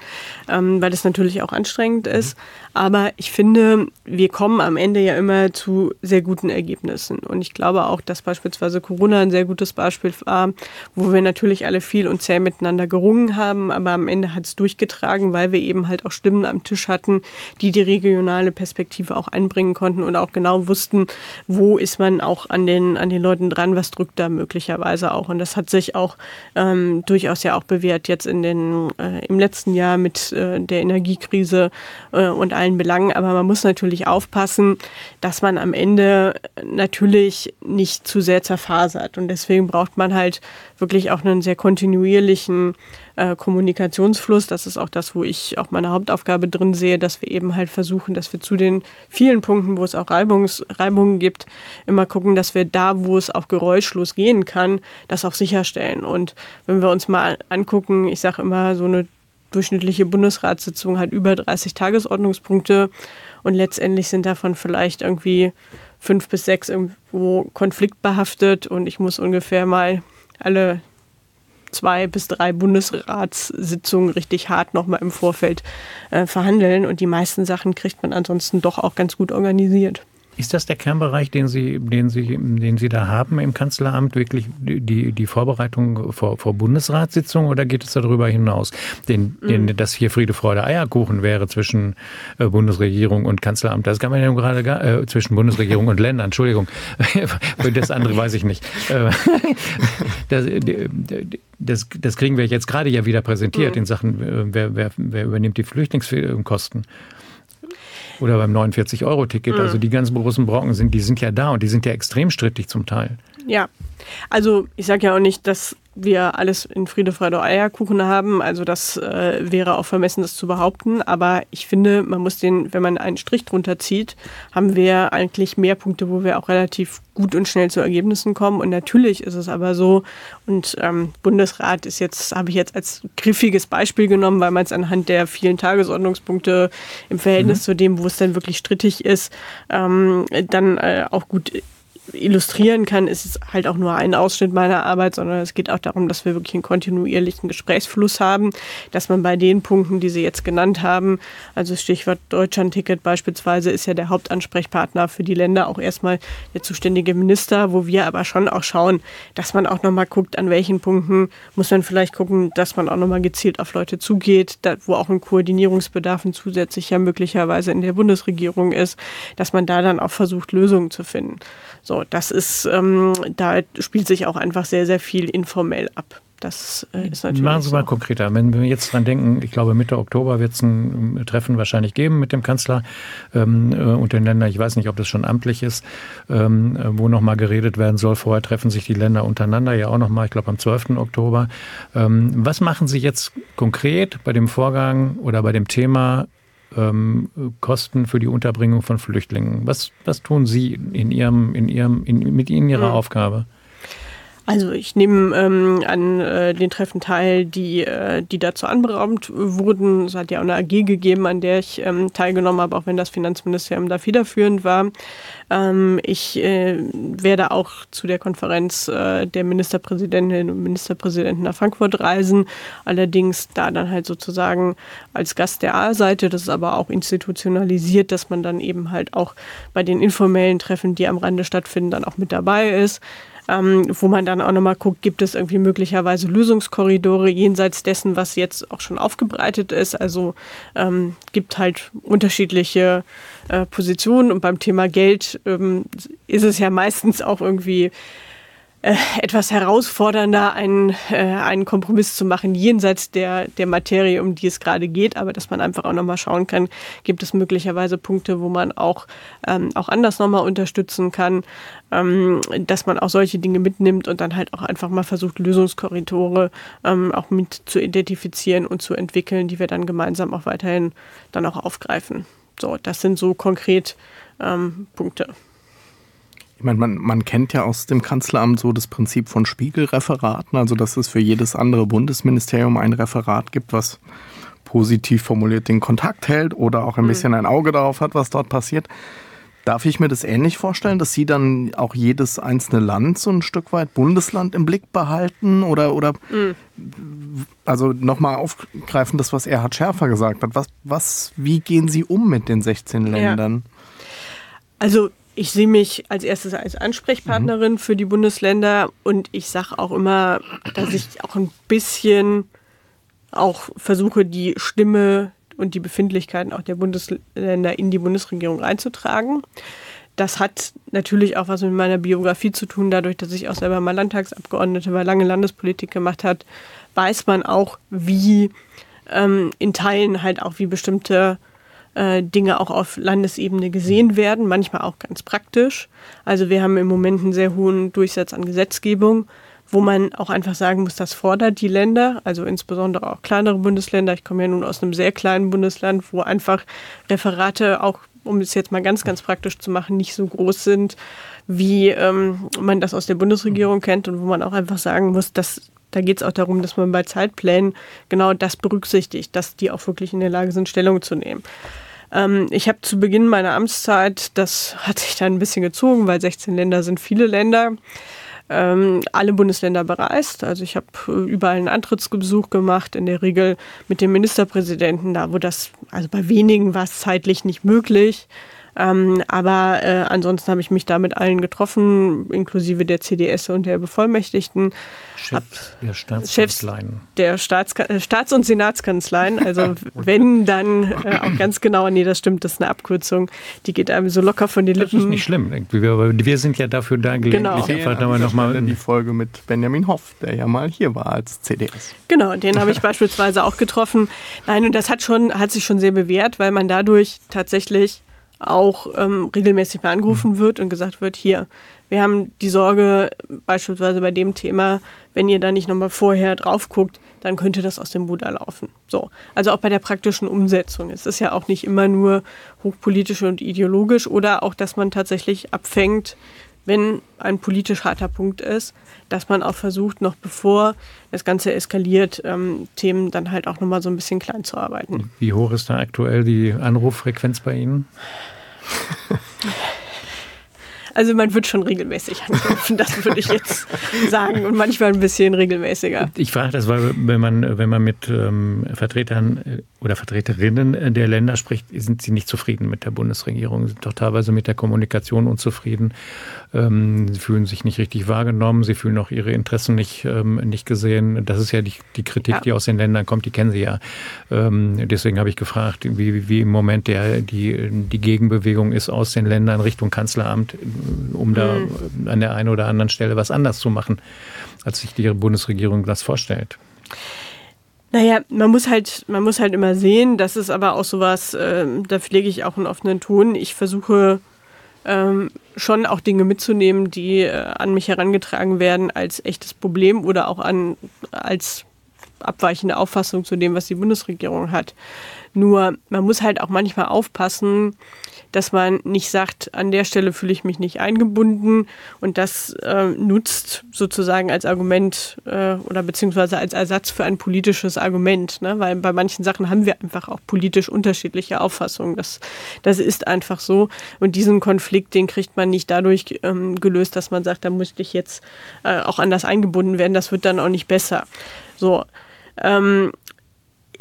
ähm, weil das natürlich auch anstrengend ist. Aber ich finde, wir kommen am Ende ja immer zu sehr guten Ergebnissen. Und ich glaube auch, dass beispielsweise Corona ein sehr gutes Beispiel war, wo wir natürlich alle viel und zäh miteinander gerungen haben, aber am Ende hat es durchgetragen, weil wir eben halt auch Stimmen am Tisch hatten, die die regionale Perspektive auch einbringen konnten und auch genau wussten, wo ist man auch an den, an den Leuten dran, was drückt da möglicherweise auch. Und das hat sich auch ähm, durchaus ja auch bewährt jetzt in den, äh, im letzten Jahr mit äh, der Energiekrise äh, und allen Belangen. Aber man muss natürlich aufpassen, dass man am Ende natürlich nicht zu sehr zerfasert. Und deswegen braucht man halt wirklich auch einen sehr kontinuierlichen äh, Kommunikationsfluss. Das ist auch das, wo ich auch meine Hauptaufgabe drin sehe, dass wir eben halt versuchen, dass wir zu den vielen Punkten, wo es auch Reibungs, Reibungen gibt, immer gucken, dass wir da, wo es auch geräuschlos gehen kann, das auch sicherstellen. Und wenn wir uns mal angucken, ich sage immer, so eine durchschnittliche Bundesratssitzung hat über 30 Tagesordnungspunkte und letztendlich sind davon vielleicht irgendwie fünf bis sechs irgendwo konfliktbehaftet und ich muss ungefähr mal alle zwei bis drei Bundesratssitzungen richtig hart nochmal im Vorfeld äh, verhandeln und die meisten Sachen kriegt man ansonsten doch auch ganz gut organisiert. Ist das der Kernbereich, den Sie, den Sie, den Sie da haben im Kanzleramt, wirklich die, die Vorbereitung vor, vor Bundesratssitzungen oder geht es darüber hinaus? Den, mhm. den, dass hier Friede, Freude, Eierkuchen wäre zwischen äh, Bundesregierung und Kanzleramt. Das kann man ja gerade gar, äh, zwischen Bundesregierung und Ländern, Entschuldigung. das andere weiß ich nicht. Äh, das, das, das kriegen wir jetzt gerade ja wieder präsentiert mhm. in Sachen, äh, wer, wer, wer übernimmt die Flüchtlingskosten. Oder beim 49-Euro-Ticket. Mhm. Also die ganzen großen Brocken sind, die sind ja da und die sind ja extrem strittig zum Teil. Ja, also ich sage ja auch nicht, dass wir alles in Friede, Freude, Eierkuchen haben. Also das äh, wäre auch vermessen, das zu behaupten. Aber ich finde, man muss den, wenn man einen Strich drunter zieht, haben wir eigentlich mehr Punkte, wo wir auch relativ gut und schnell zu Ergebnissen kommen. Und natürlich ist es aber so, und ähm, Bundesrat ist jetzt, habe ich jetzt als griffiges Beispiel genommen, weil man es anhand der vielen Tagesordnungspunkte im Verhältnis mhm. zu dem, wo es dann wirklich strittig ist, ähm, dann äh, auch gut illustrieren kann, ist es halt auch nur ein Ausschnitt meiner Arbeit, sondern es geht auch darum, dass wir wirklich einen kontinuierlichen Gesprächsfluss haben, dass man bei den Punkten, die Sie jetzt genannt haben, also Stichwort Deutschlandticket beispielsweise, ist ja der Hauptansprechpartner für die Länder auch erstmal der zuständige Minister, wo wir aber schon auch schauen, dass man auch nochmal guckt, an welchen Punkten muss man vielleicht gucken, dass man auch nochmal gezielt auf Leute zugeht, wo auch ein Koordinierungsbedarf ein zusätzlicher möglicherweise in der Bundesregierung ist, dass man da dann auch versucht, Lösungen zu finden. So, das ist, ähm, da spielt sich auch einfach sehr, sehr viel informell ab. Das äh, ist natürlich. Machen Sie so. mal konkreter. Wenn wir jetzt dran denken, ich glaube, Mitte Oktober wird es ein ähm, Treffen wahrscheinlich geben mit dem Kanzler ähm, äh, und den Ländern. Ich weiß nicht, ob das schon amtlich ist, ähm, äh, wo nochmal geredet werden soll. Vorher treffen sich die Länder untereinander ja auch nochmal, ich glaube, am 12. Oktober. Ähm, was machen Sie jetzt konkret bei dem Vorgang oder bei dem Thema ähm, Kosten für die Unterbringung von Flüchtlingen. Was, was tun Sie in Ihrem, in Ihrem, in, mit in Ihrer mhm. Aufgabe? Also ich nehme ähm, an äh, den Treffen teil, die, äh, die dazu anberaumt wurden. Es hat ja auch eine AG gegeben, an der ich ähm, teilgenommen habe, auch wenn das Finanzministerium da federführend war. Ähm, ich äh, werde auch zu der Konferenz äh, der Ministerpräsidentinnen und Ministerpräsidenten nach Frankfurt reisen. Allerdings da dann halt sozusagen als Gast der A-Seite. Das ist aber auch institutionalisiert, dass man dann eben halt auch bei den informellen Treffen, die am Rande stattfinden, dann auch mit dabei ist ähm, wo man dann auch nochmal guckt, gibt es irgendwie möglicherweise Lösungskorridore jenseits dessen, was jetzt auch schon aufgebreitet ist. Also ähm, gibt halt unterschiedliche äh, Positionen und beim Thema Geld ähm, ist es ja meistens auch irgendwie äh, etwas herausfordernder, einen, äh, einen Kompromiss zu machen, jenseits der, der Materie, um die es gerade geht, aber dass man einfach auch nochmal schauen kann, gibt es möglicherweise Punkte, wo man auch, ähm, auch anders nochmal unterstützen kann, ähm, dass man auch solche Dinge mitnimmt und dann halt auch einfach mal versucht, Lösungskorridore ähm, auch mit zu identifizieren und zu entwickeln, die wir dann gemeinsam auch weiterhin dann auch aufgreifen. So, das sind so konkret ähm, Punkte. Ich meine, man, man kennt ja aus dem Kanzleramt so das Prinzip von Spiegelreferaten, also dass es für jedes andere Bundesministerium ein Referat gibt, was positiv formuliert den Kontakt hält oder auch ein mhm. bisschen ein Auge darauf hat, was dort passiert. Darf ich mir das ähnlich vorstellen, dass Sie dann auch jedes einzelne Land so ein Stück weit, Bundesland im Blick behalten? Oder, oder mhm. also nochmal aufgreifen, das, was Erhard Schärfer gesagt hat. Was, was, wie gehen Sie um mit den 16 Ländern? Ja. Also ich sehe mich als erstes als Ansprechpartnerin mhm. für die Bundesländer und ich sage auch immer, dass ich auch ein bisschen auch versuche, die Stimme und die Befindlichkeiten auch der Bundesländer in die Bundesregierung einzutragen. Das hat natürlich auch was mit meiner Biografie zu tun, dadurch, dass ich auch selber mal Landtagsabgeordnete bei lange Landespolitik gemacht hat, weiß man auch, wie ähm, in Teilen halt auch wie bestimmte äh, Dinge auch auf Landesebene gesehen werden, manchmal auch ganz praktisch. Also wir haben im Moment einen sehr hohen Durchsatz an Gesetzgebung wo man auch einfach sagen muss, das fordert die Länder, also insbesondere auch kleinere Bundesländer. Ich komme ja nun aus einem sehr kleinen Bundesland, wo einfach Referate auch, um es jetzt mal ganz, ganz praktisch zu machen, nicht so groß sind, wie ähm, man das aus der Bundesregierung kennt und wo man auch einfach sagen muss, dass da geht es auch darum, dass man bei Zeitplänen genau das berücksichtigt, dass die auch wirklich in der Lage sind, Stellung zu nehmen. Ähm, ich habe zu Beginn meiner Amtszeit, das hat sich dann ein bisschen gezogen, weil 16 Länder sind viele Länder, ähm, alle Bundesländer bereist. Also ich habe äh, überall einen Antrittsbesuch gemacht, in der Regel mit dem Ministerpräsidenten, da wo das, also bei wenigen war es zeitlich nicht möglich. Ähm, aber äh, ansonsten habe ich mich da mit allen getroffen, inklusive der CDS und der Bevollmächtigten. Chefs der Staatskanzleien. Der Staats, äh, Staats- und Senatskanzleien. Also wenn, dann äh, auch ganz genau, nee, das stimmt, das ist eine Abkürzung. Die geht einem so locker von den Lippen. Das ist nicht schlimm. Wir, wir sind ja dafür da, gelegentlich genau. einfach ja, noch mal die Folge mit Benjamin Hoff, der ja mal hier war als CDS. Genau, den habe ich beispielsweise auch getroffen. Nein, und das hat schon, hat sich schon sehr bewährt, weil man dadurch tatsächlich auch ähm, regelmäßig mal angerufen wird und gesagt wird, hier, wir haben die Sorge beispielsweise bei dem Thema, wenn ihr da nicht nochmal vorher drauf guckt, dann könnte das aus dem Ruder laufen. So. Also auch bei der praktischen Umsetzung. Es ist ja auch nicht immer nur hochpolitisch und ideologisch oder auch, dass man tatsächlich abfängt, wenn ein politisch harter Punkt ist, dass man auch versucht, noch bevor das Ganze eskaliert, ähm, Themen dann halt auch nochmal so ein bisschen klein zu arbeiten. Wie hoch ist da aktuell die Anruffrequenz bei Ihnen? Also man wird schon regelmäßig anrufen, das würde ich jetzt sagen. Und manchmal ein bisschen regelmäßiger. Ich frage das, weil wenn man, wenn man mit ähm, Vertretern äh, oder Vertreterinnen der Länder spricht, sind sie nicht zufrieden mit der Bundesregierung, sind doch teilweise mit der Kommunikation unzufrieden. Ähm, sie fühlen sich nicht richtig wahrgenommen, sie fühlen auch ihre Interessen nicht, ähm, nicht gesehen. Das ist ja die, die Kritik, ja. die aus den Ländern kommt, die kennen sie ja. Ähm, deswegen habe ich gefragt, wie, wie im Moment der, die, die Gegenbewegung ist aus den Ländern Richtung Kanzleramt um da mhm. an der einen oder anderen Stelle was anders zu machen, als sich die Bundesregierung das vorstellt. Naja, man muss halt, man muss halt immer sehen, das ist aber auch sowas, äh, da pflege ich auch einen offenen Ton. Ich versuche ähm, schon auch Dinge mitzunehmen, die äh, an mich herangetragen werden als echtes Problem oder auch an als abweichende Auffassung zu dem, was die Bundesregierung hat. Nur man muss halt auch manchmal aufpassen, dass man nicht sagt, an der Stelle fühle ich mich nicht eingebunden und das äh, nutzt sozusagen als Argument äh, oder beziehungsweise als Ersatz für ein politisches Argument, ne? weil bei manchen Sachen haben wir einfach auch politisch unterschiedliche Auffassungen. Das, das ist einfach so und diesen Konflikt, den kriegt man nicht dadurch ähm, gelöst, dass man sagt, da müsste ich jetzt äh, auch anders eingebunden werden. Das wird dann auch nicht besser. So. Ähm,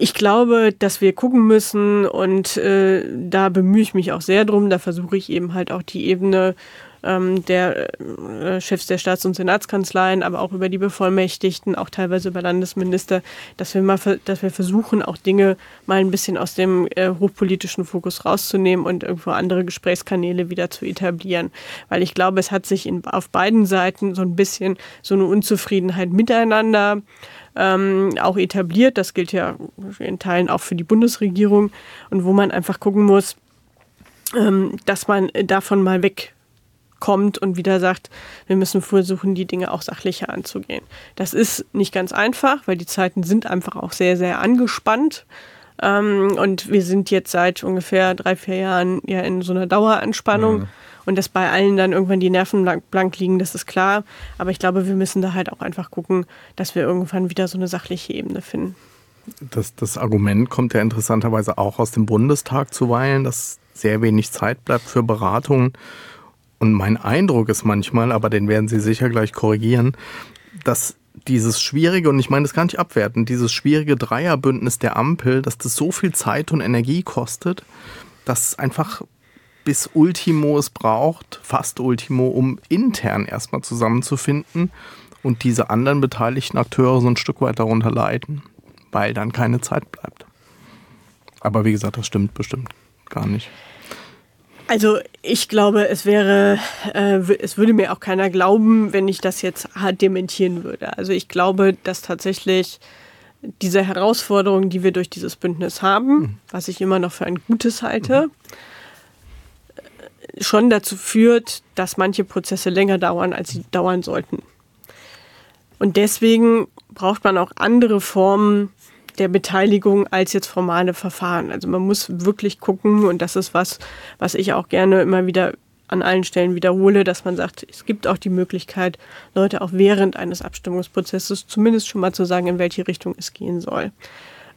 ich glaube, dass wir gucken müssen und äh, da bemühe ich mich auch sehr drum. Da versuche ich eben halt auch die Ebene ähm, der äh, Chefs der Staats- und Senatskanzleien, aber auch über die Bevollmächtigten, auch teilweise über Landesminister, dass wir mal, dass wir versuchen, auch Dinge mal ein bisschen aus dem äh, hochpolitischen Fokus rauszunehmen und irgendwo andere Gesprächskanäle wieder zu etablieren. Weil ich glaube, es hat sich in, auf beiden Seiten so ein bisschen so eine Unzufriedenheit miteinander ähm, auch etabliert. Das gilt ja in Teilen auch für die Bundesregierung und wo man einfach gucken muss, ähm, dass man davon mal wegkommt und wieder sagt, wir müssen versuchen, die Dinge auch sachlicher anzugehen. Das ist nicht ganz einfach, weil die Zeiten sind einfach auch sehr, sehr angespannt. Ähm, und wir sind jetzt seit ungefähr drei, vier Jahren ja in so einer Daueranspannung. Mhm. Und dass bei allen dann irgendwann die Nerven blank liegen, das ist klar. Aber ich glaube, wir müssen da halt auch einfach gucken, dass wir irgendwann wieder so eine sachliche Ebene finden. Das, das Argument kommt ja interessanterweise auch aus dem Bundestag zuweilen, dass sehr wenig Zeit bleibt für Beratungen. Und mein Eindruck ist manchmal, aber den werden Sie sicher gleich korrigieren, dass dieses schwierige, und ich meine das gar nicht abwerten, dieses schwierige Dreierbündnis der Ampel, dass das so viel Zeit und Energie kostet, dass einfach bis Ultimo es braucht, fast Ultimo, um intern erstmal zusammenzufinden und diese anderen beteiligten Akteure so ein Stück weit darunter leiden, weil dann keine Zeit bleibt. Aber wie gesagt, das stimmt bestimmt gar nicht. Also ich glaube, es wäre, äh, es würde mir auch keiner glauben, wenn ich das jetzt hart dementieren würde. Also ich glaube, dass tatsächlich diese Herausforderungen, die wir durch dieses Bündnis haben, mhm. was ich immer noch für ein gutes halte, mhm. schon dazu führt, dass manche Prozesse länger dauern, als sie dauern sollten. Und deswegen braucht man auch andere Formen der Beteiligung als jetzt formale Verfahren. Also man muss wirklich gucken, und das ist was, was ich auch gerne immer wieder an allen Stellen wiederhole, dass man sagt, es gibt auch die Möglichkeit, Leute auch während eines Abstimmungsprozesses zumindest schon mal zu sagen, in welche Richtung es gehen soll.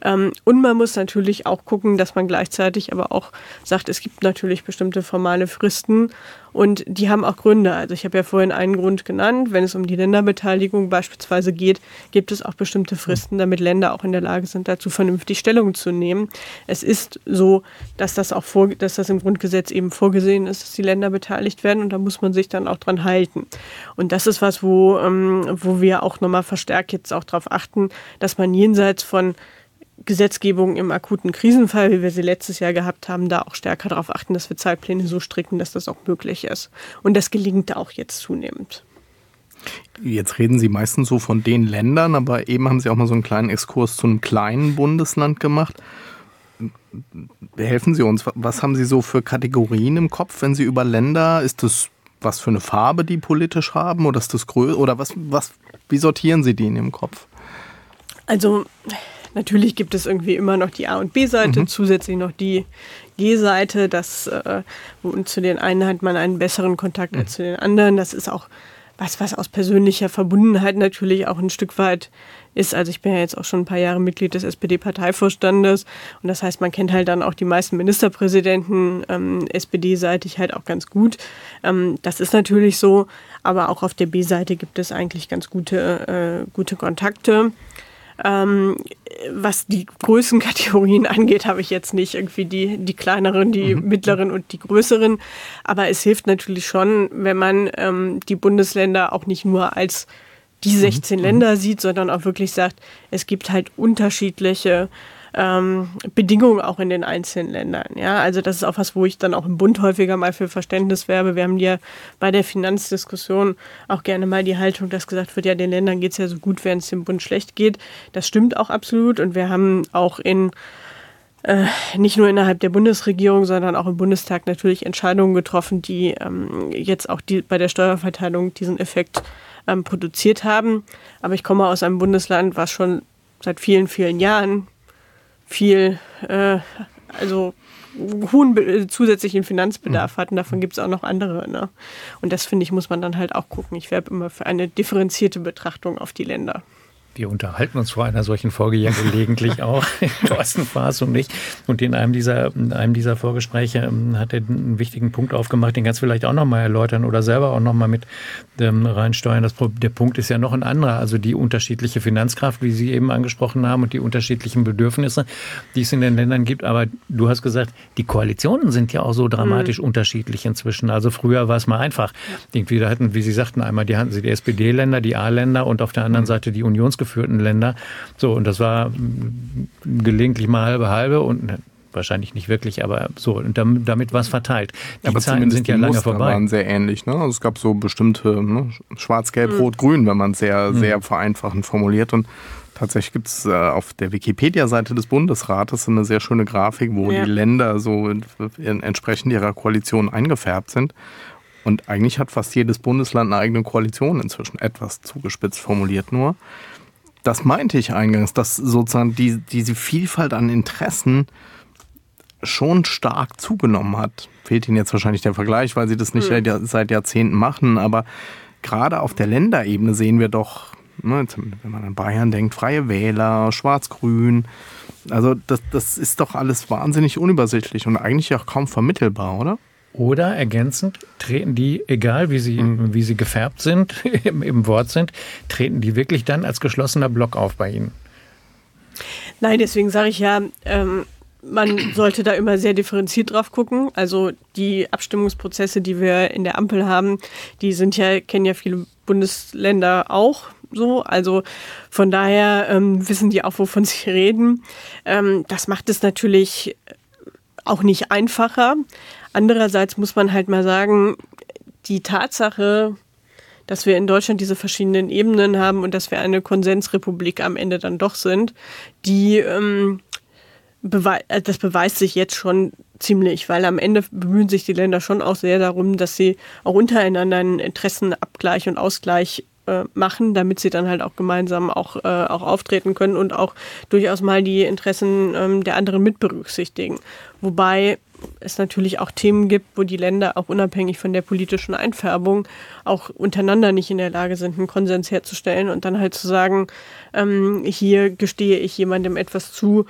Ähm, und man muss natürlich auch gucken, dass man gleichzeitig aber auch sagt, es gibt natürlich bestimmte formale Fristen und die haben auch Gründe. Also ich habe ja vorhin einen Grund genannt. Wenn es um die Länderbeteiligung beispielsweise geht, gibt es auch bestimmte Fristen, damit Länder auch in der Lage sind, dazu vernünftig Stellung zu nehmen. Es ist so, dass das auch vor, dass das im Grundgesetz eben vorgesehen ist, dass die Länder beteiligt werden und da muss man sich dann auch dran halten. Und das ist was, wo, ähm, wo wir auch nochmal verstärkt jetzt auch darauf achten, dass man jenseits von Gesetzgebung im akuten Krisenfall, wie wir sie letztes Jahr gehabt haben, da auch stärker darauf achten, dass wir Zeitpläne so stricken, dass das auch möglich ist. Und das gelingt auch jetzt zunehmend. Jetzt reden Sie meistens so von den Ländern, aber eben haben Sie auch mal so einen kleinen Exkurs zu einem kleinen Bundesland gemacht. Helfen Sie uns, was haben Sie so für Kategorien im Kopf, wenn Sie über Länder, ist das was für eine Farbe die politisch haben oder ist das größer oder was, was, wie sortieren Sie die in Ihrem Kopf? Also Natürlich gibt es irgendwie immer noch die A- und B-Seite, mhm. zusätzlich noch die G-Seite, das äh, und zu den einen hat man einen besseren Kontakt mhm. als zu den anderen. Das ist auch was, was aus persönlicher Verbundenheit natürlich auch ein Stück weit ist. Also ich bin ja jetzt auch schon ein paar Jahre Mitglied des SPD-Parteivorstandes und das heißt, man kennt halt dann auch die meisten Ministerpräsidenten ähm, SPD-seitig halt auch ganz gut. Ähm, das ist natürlich so, aber auch auf der B-Seite gibt es eigentlich ganz gute, äh, gute Kontakte. Ähm, was die Größenkategorien angeht, habe ich jetzt nicht irgendwie die, die kleineren, die mhm. mittleren und die größeren. Aber es hilft natürlich schon, wenn man ähm, die Bundesländer auch nicht nur als die 16 mhm. Länder sieht, sondern auch wirklich sagt, es gibt halt unterschiedliche ähm, Bedingungen auch in den einzelnen Ländern. Ja, also das ist auch was, wo ich dann auch im Bund häufiger mal für Verständnis werbe. Wir haben ja bei der Finanzdiskussion auch gerne mal die Haltung, dass gesagt wird, ja, den Ländern geht es ja so gut, während es dem Bund schlecht geht. Das stimmt auch absolut und wir haben auch in äh, nicht nur innerhalb der Bundesregierung, sondern auch im Bundestag natürlich Entscheidungen getroffen, die ähm, jetzt auch die, bei der Steuerverteilung diesen Effekt ähm, produziert haben. Aber ich komme aus einem Bundesland, was schon seit vielen, vielen Jahren viel, äh, also hohen äh, zusätzlichen Finanzbedarf mhm. hatten. Davon gibt es auch noch andere. Ne? Und das finde ich, muss man dann halt auch gucken. Ich werbe immer für eine differenzierte Betrachtung auf die Länder. Wir unterhalten uns vor einer solchen Folge ja gelegentlich auch, Thorsten Faas und ich. Und in einem dieser, in einem dieser Vorgespräche ähm, hat er einen wichtigen Punkt aufgemacht, den kannst du vielleicht auch nochmal erläutern oder selber auch nochmal mit ähm, reinsteuern. Das, der Punkt ist ja noch ein anderer. Also die unterschiedliche Finanzkraft, wie Sie eben angesprochen haben, und die unterschiedlichen Bedürfnisse, die es in den Ländern gibt. Aber du hast gesagt, die Koalitionen sind ja auch so dramatisch mhm. unterschiedlich inzwischen. Also früher war es mal einfach. Irgendwie, da hatten, wie Sie sagten, einmal die hatten sie die SPD-Länder, die A-Länder und auf der anderen mhm. Seite die Unionsgesellschaft geführten Länder. So, und das war gelegentlich mal halbe halbe und wahrscheinlich nicht wirklich, aber so, und damit war es verteilt. Die aber Zeiten sind ja lange Muster vorbei. waren sehr ähnlich. Ne? Also es gab so bestimmte ne? Schwarz, Gelb, mhm. Rot, Grün, wenn man es sehr, mhm. sehr vereinfachend formuliert. Und tatsächlich gibt es äh, auf der Wikipedia-Seite des Bundesrates eine sehr schöne Grafik, wo ja. die Länder so in, in, entsprechend ihrer Koalition eingefärbt sind. Und eigentlich hat fast jedes Bundesland eine eigene Koalition inzwischen, etwas zugespitzt formuliert nur das meinte ich eingangs, dass sozusagen die, diese Vielfalt an Interessen schon stark zugenommen hat. Fehlt Ihnen jetzt wahrscheinlich der Vergleich, weil Sie das nicht mhm. seit Jahrzehnten machen, aber gerade auf der Länderebene sehen wir doch Ne, wenn man an Bayern denkt, Freie Wähler, Schwarz-Grün. Also das, das ist doch alles wahnsinnig unübersichtlich und eigentlich auch kaum vermittelbar, oder? Oder ergänzend treten die, egal wie sie, mhm. wie sie gefärbt sind, im, im Wort sind, treten die wirklich dann als geschlossener Block auf bei Ihnen? Nein, deswegen sage ich ja, ähm, man sollte da immer sehr differenziert drauf gucken. Also die Abstimmungsprozesse, die wir in der Ampel haben, die sind ja, kennen ja viele Bundesländer auch so. Also von daher ähm, wissen die auch, wovon sie reden. Ähm, das macht es natürlich auch nicht einfacher. Andererseits muss man halt mal sagen, die Tatsache, dass wir in Deutschland diese verschiedenen Ebenen haben und dass wir eine Konsensrepublik am Ende dann doch sind, die ähm, bewei äh, das beweist sich jetzt schon ziemlich, weil am Ende bemühen sich die Länder schon auch sehr darum, dass sie auch untereinander einen Interessenabgleich und Ausgleich äh, machen, damit sie dann halt auch gemeinsam auch, äh, auch auftreten können und auch durchaus mal die Interessen ähm, der anderen mit berücksichtigen. Wobei es natürlich auch Themen gibt, wo die Länder auch unabhängig von der politischen Einfärbung auch untereinander nicht in der Lage sind, einen Konsens herzustellen und dann halt zu sagen, ähm, hier gestehe ich jemandem etwas zu,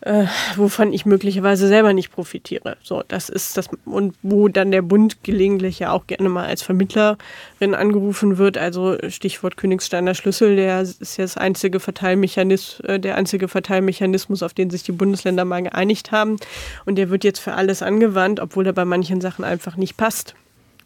äh, wovon ich möglicherweise selber nicht profitiere. So, das ist das und wo dann der Bund gelegentlich ja auch gerne mal als Vermittlerin angerufen wird. Also Stichwort Königsteiner Schlüssel, der ist ja das einzige Verteilmechanismus, äh, der einzige Verteilmechanismus, auf den sich die Bundesländer mal geeinigt haben. Und der wird jetzt für alles angewandt, obwohl er bei manchen Sachen einfach nicht passt.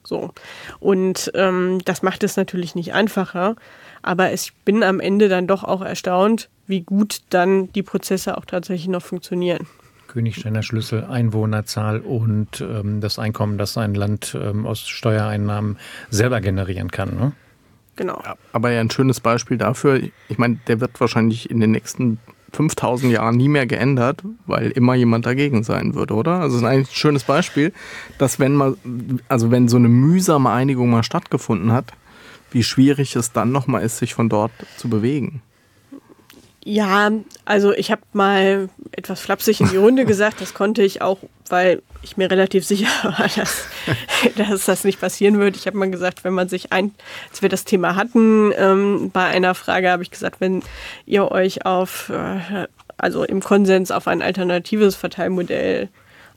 So und ähm, das macht es natürlich nicht einfacher. Aber ich bin am Ende dann doch auch erstaunt, wie gut dann die Prozesse auch tatsächlich noch funktionieren. Königsteiner Schlüssel, Einwohnerzahl und ähm, das Einkommen, das ein Land ähm, aus Steuereinnahmen selber generieren kann. Ne? Genau. Ja, aber ja ein schönes Beispiel dafür. Ich meine, der wird wahrscheinlich in den nächsten 5000 Jahren nie mehr geändert, weil immer jemand dagegen sein würde, oder? Also es ist eigentlich ein schönes Beispiel, dass wenn mal, also wenn so eine mühsame Einigung mal stattgefunden hat, wie schwierig es dann nochmal ist, sich von dort zu bewegen. Ja, also ich habe mal etwas flapsig in die Runde gesagt, das konnte ich auch, weil ich mir relativ sicher war, dass, dass das nicht passieren wird. Ich habe mal gesagt, wenn man sich ein, als wir das Thema hatten, ähm, bei einer Frage habe ich gesagt, wenn ihr euch auf, äh, also im Konsens auf ein alternatives Verteilmodell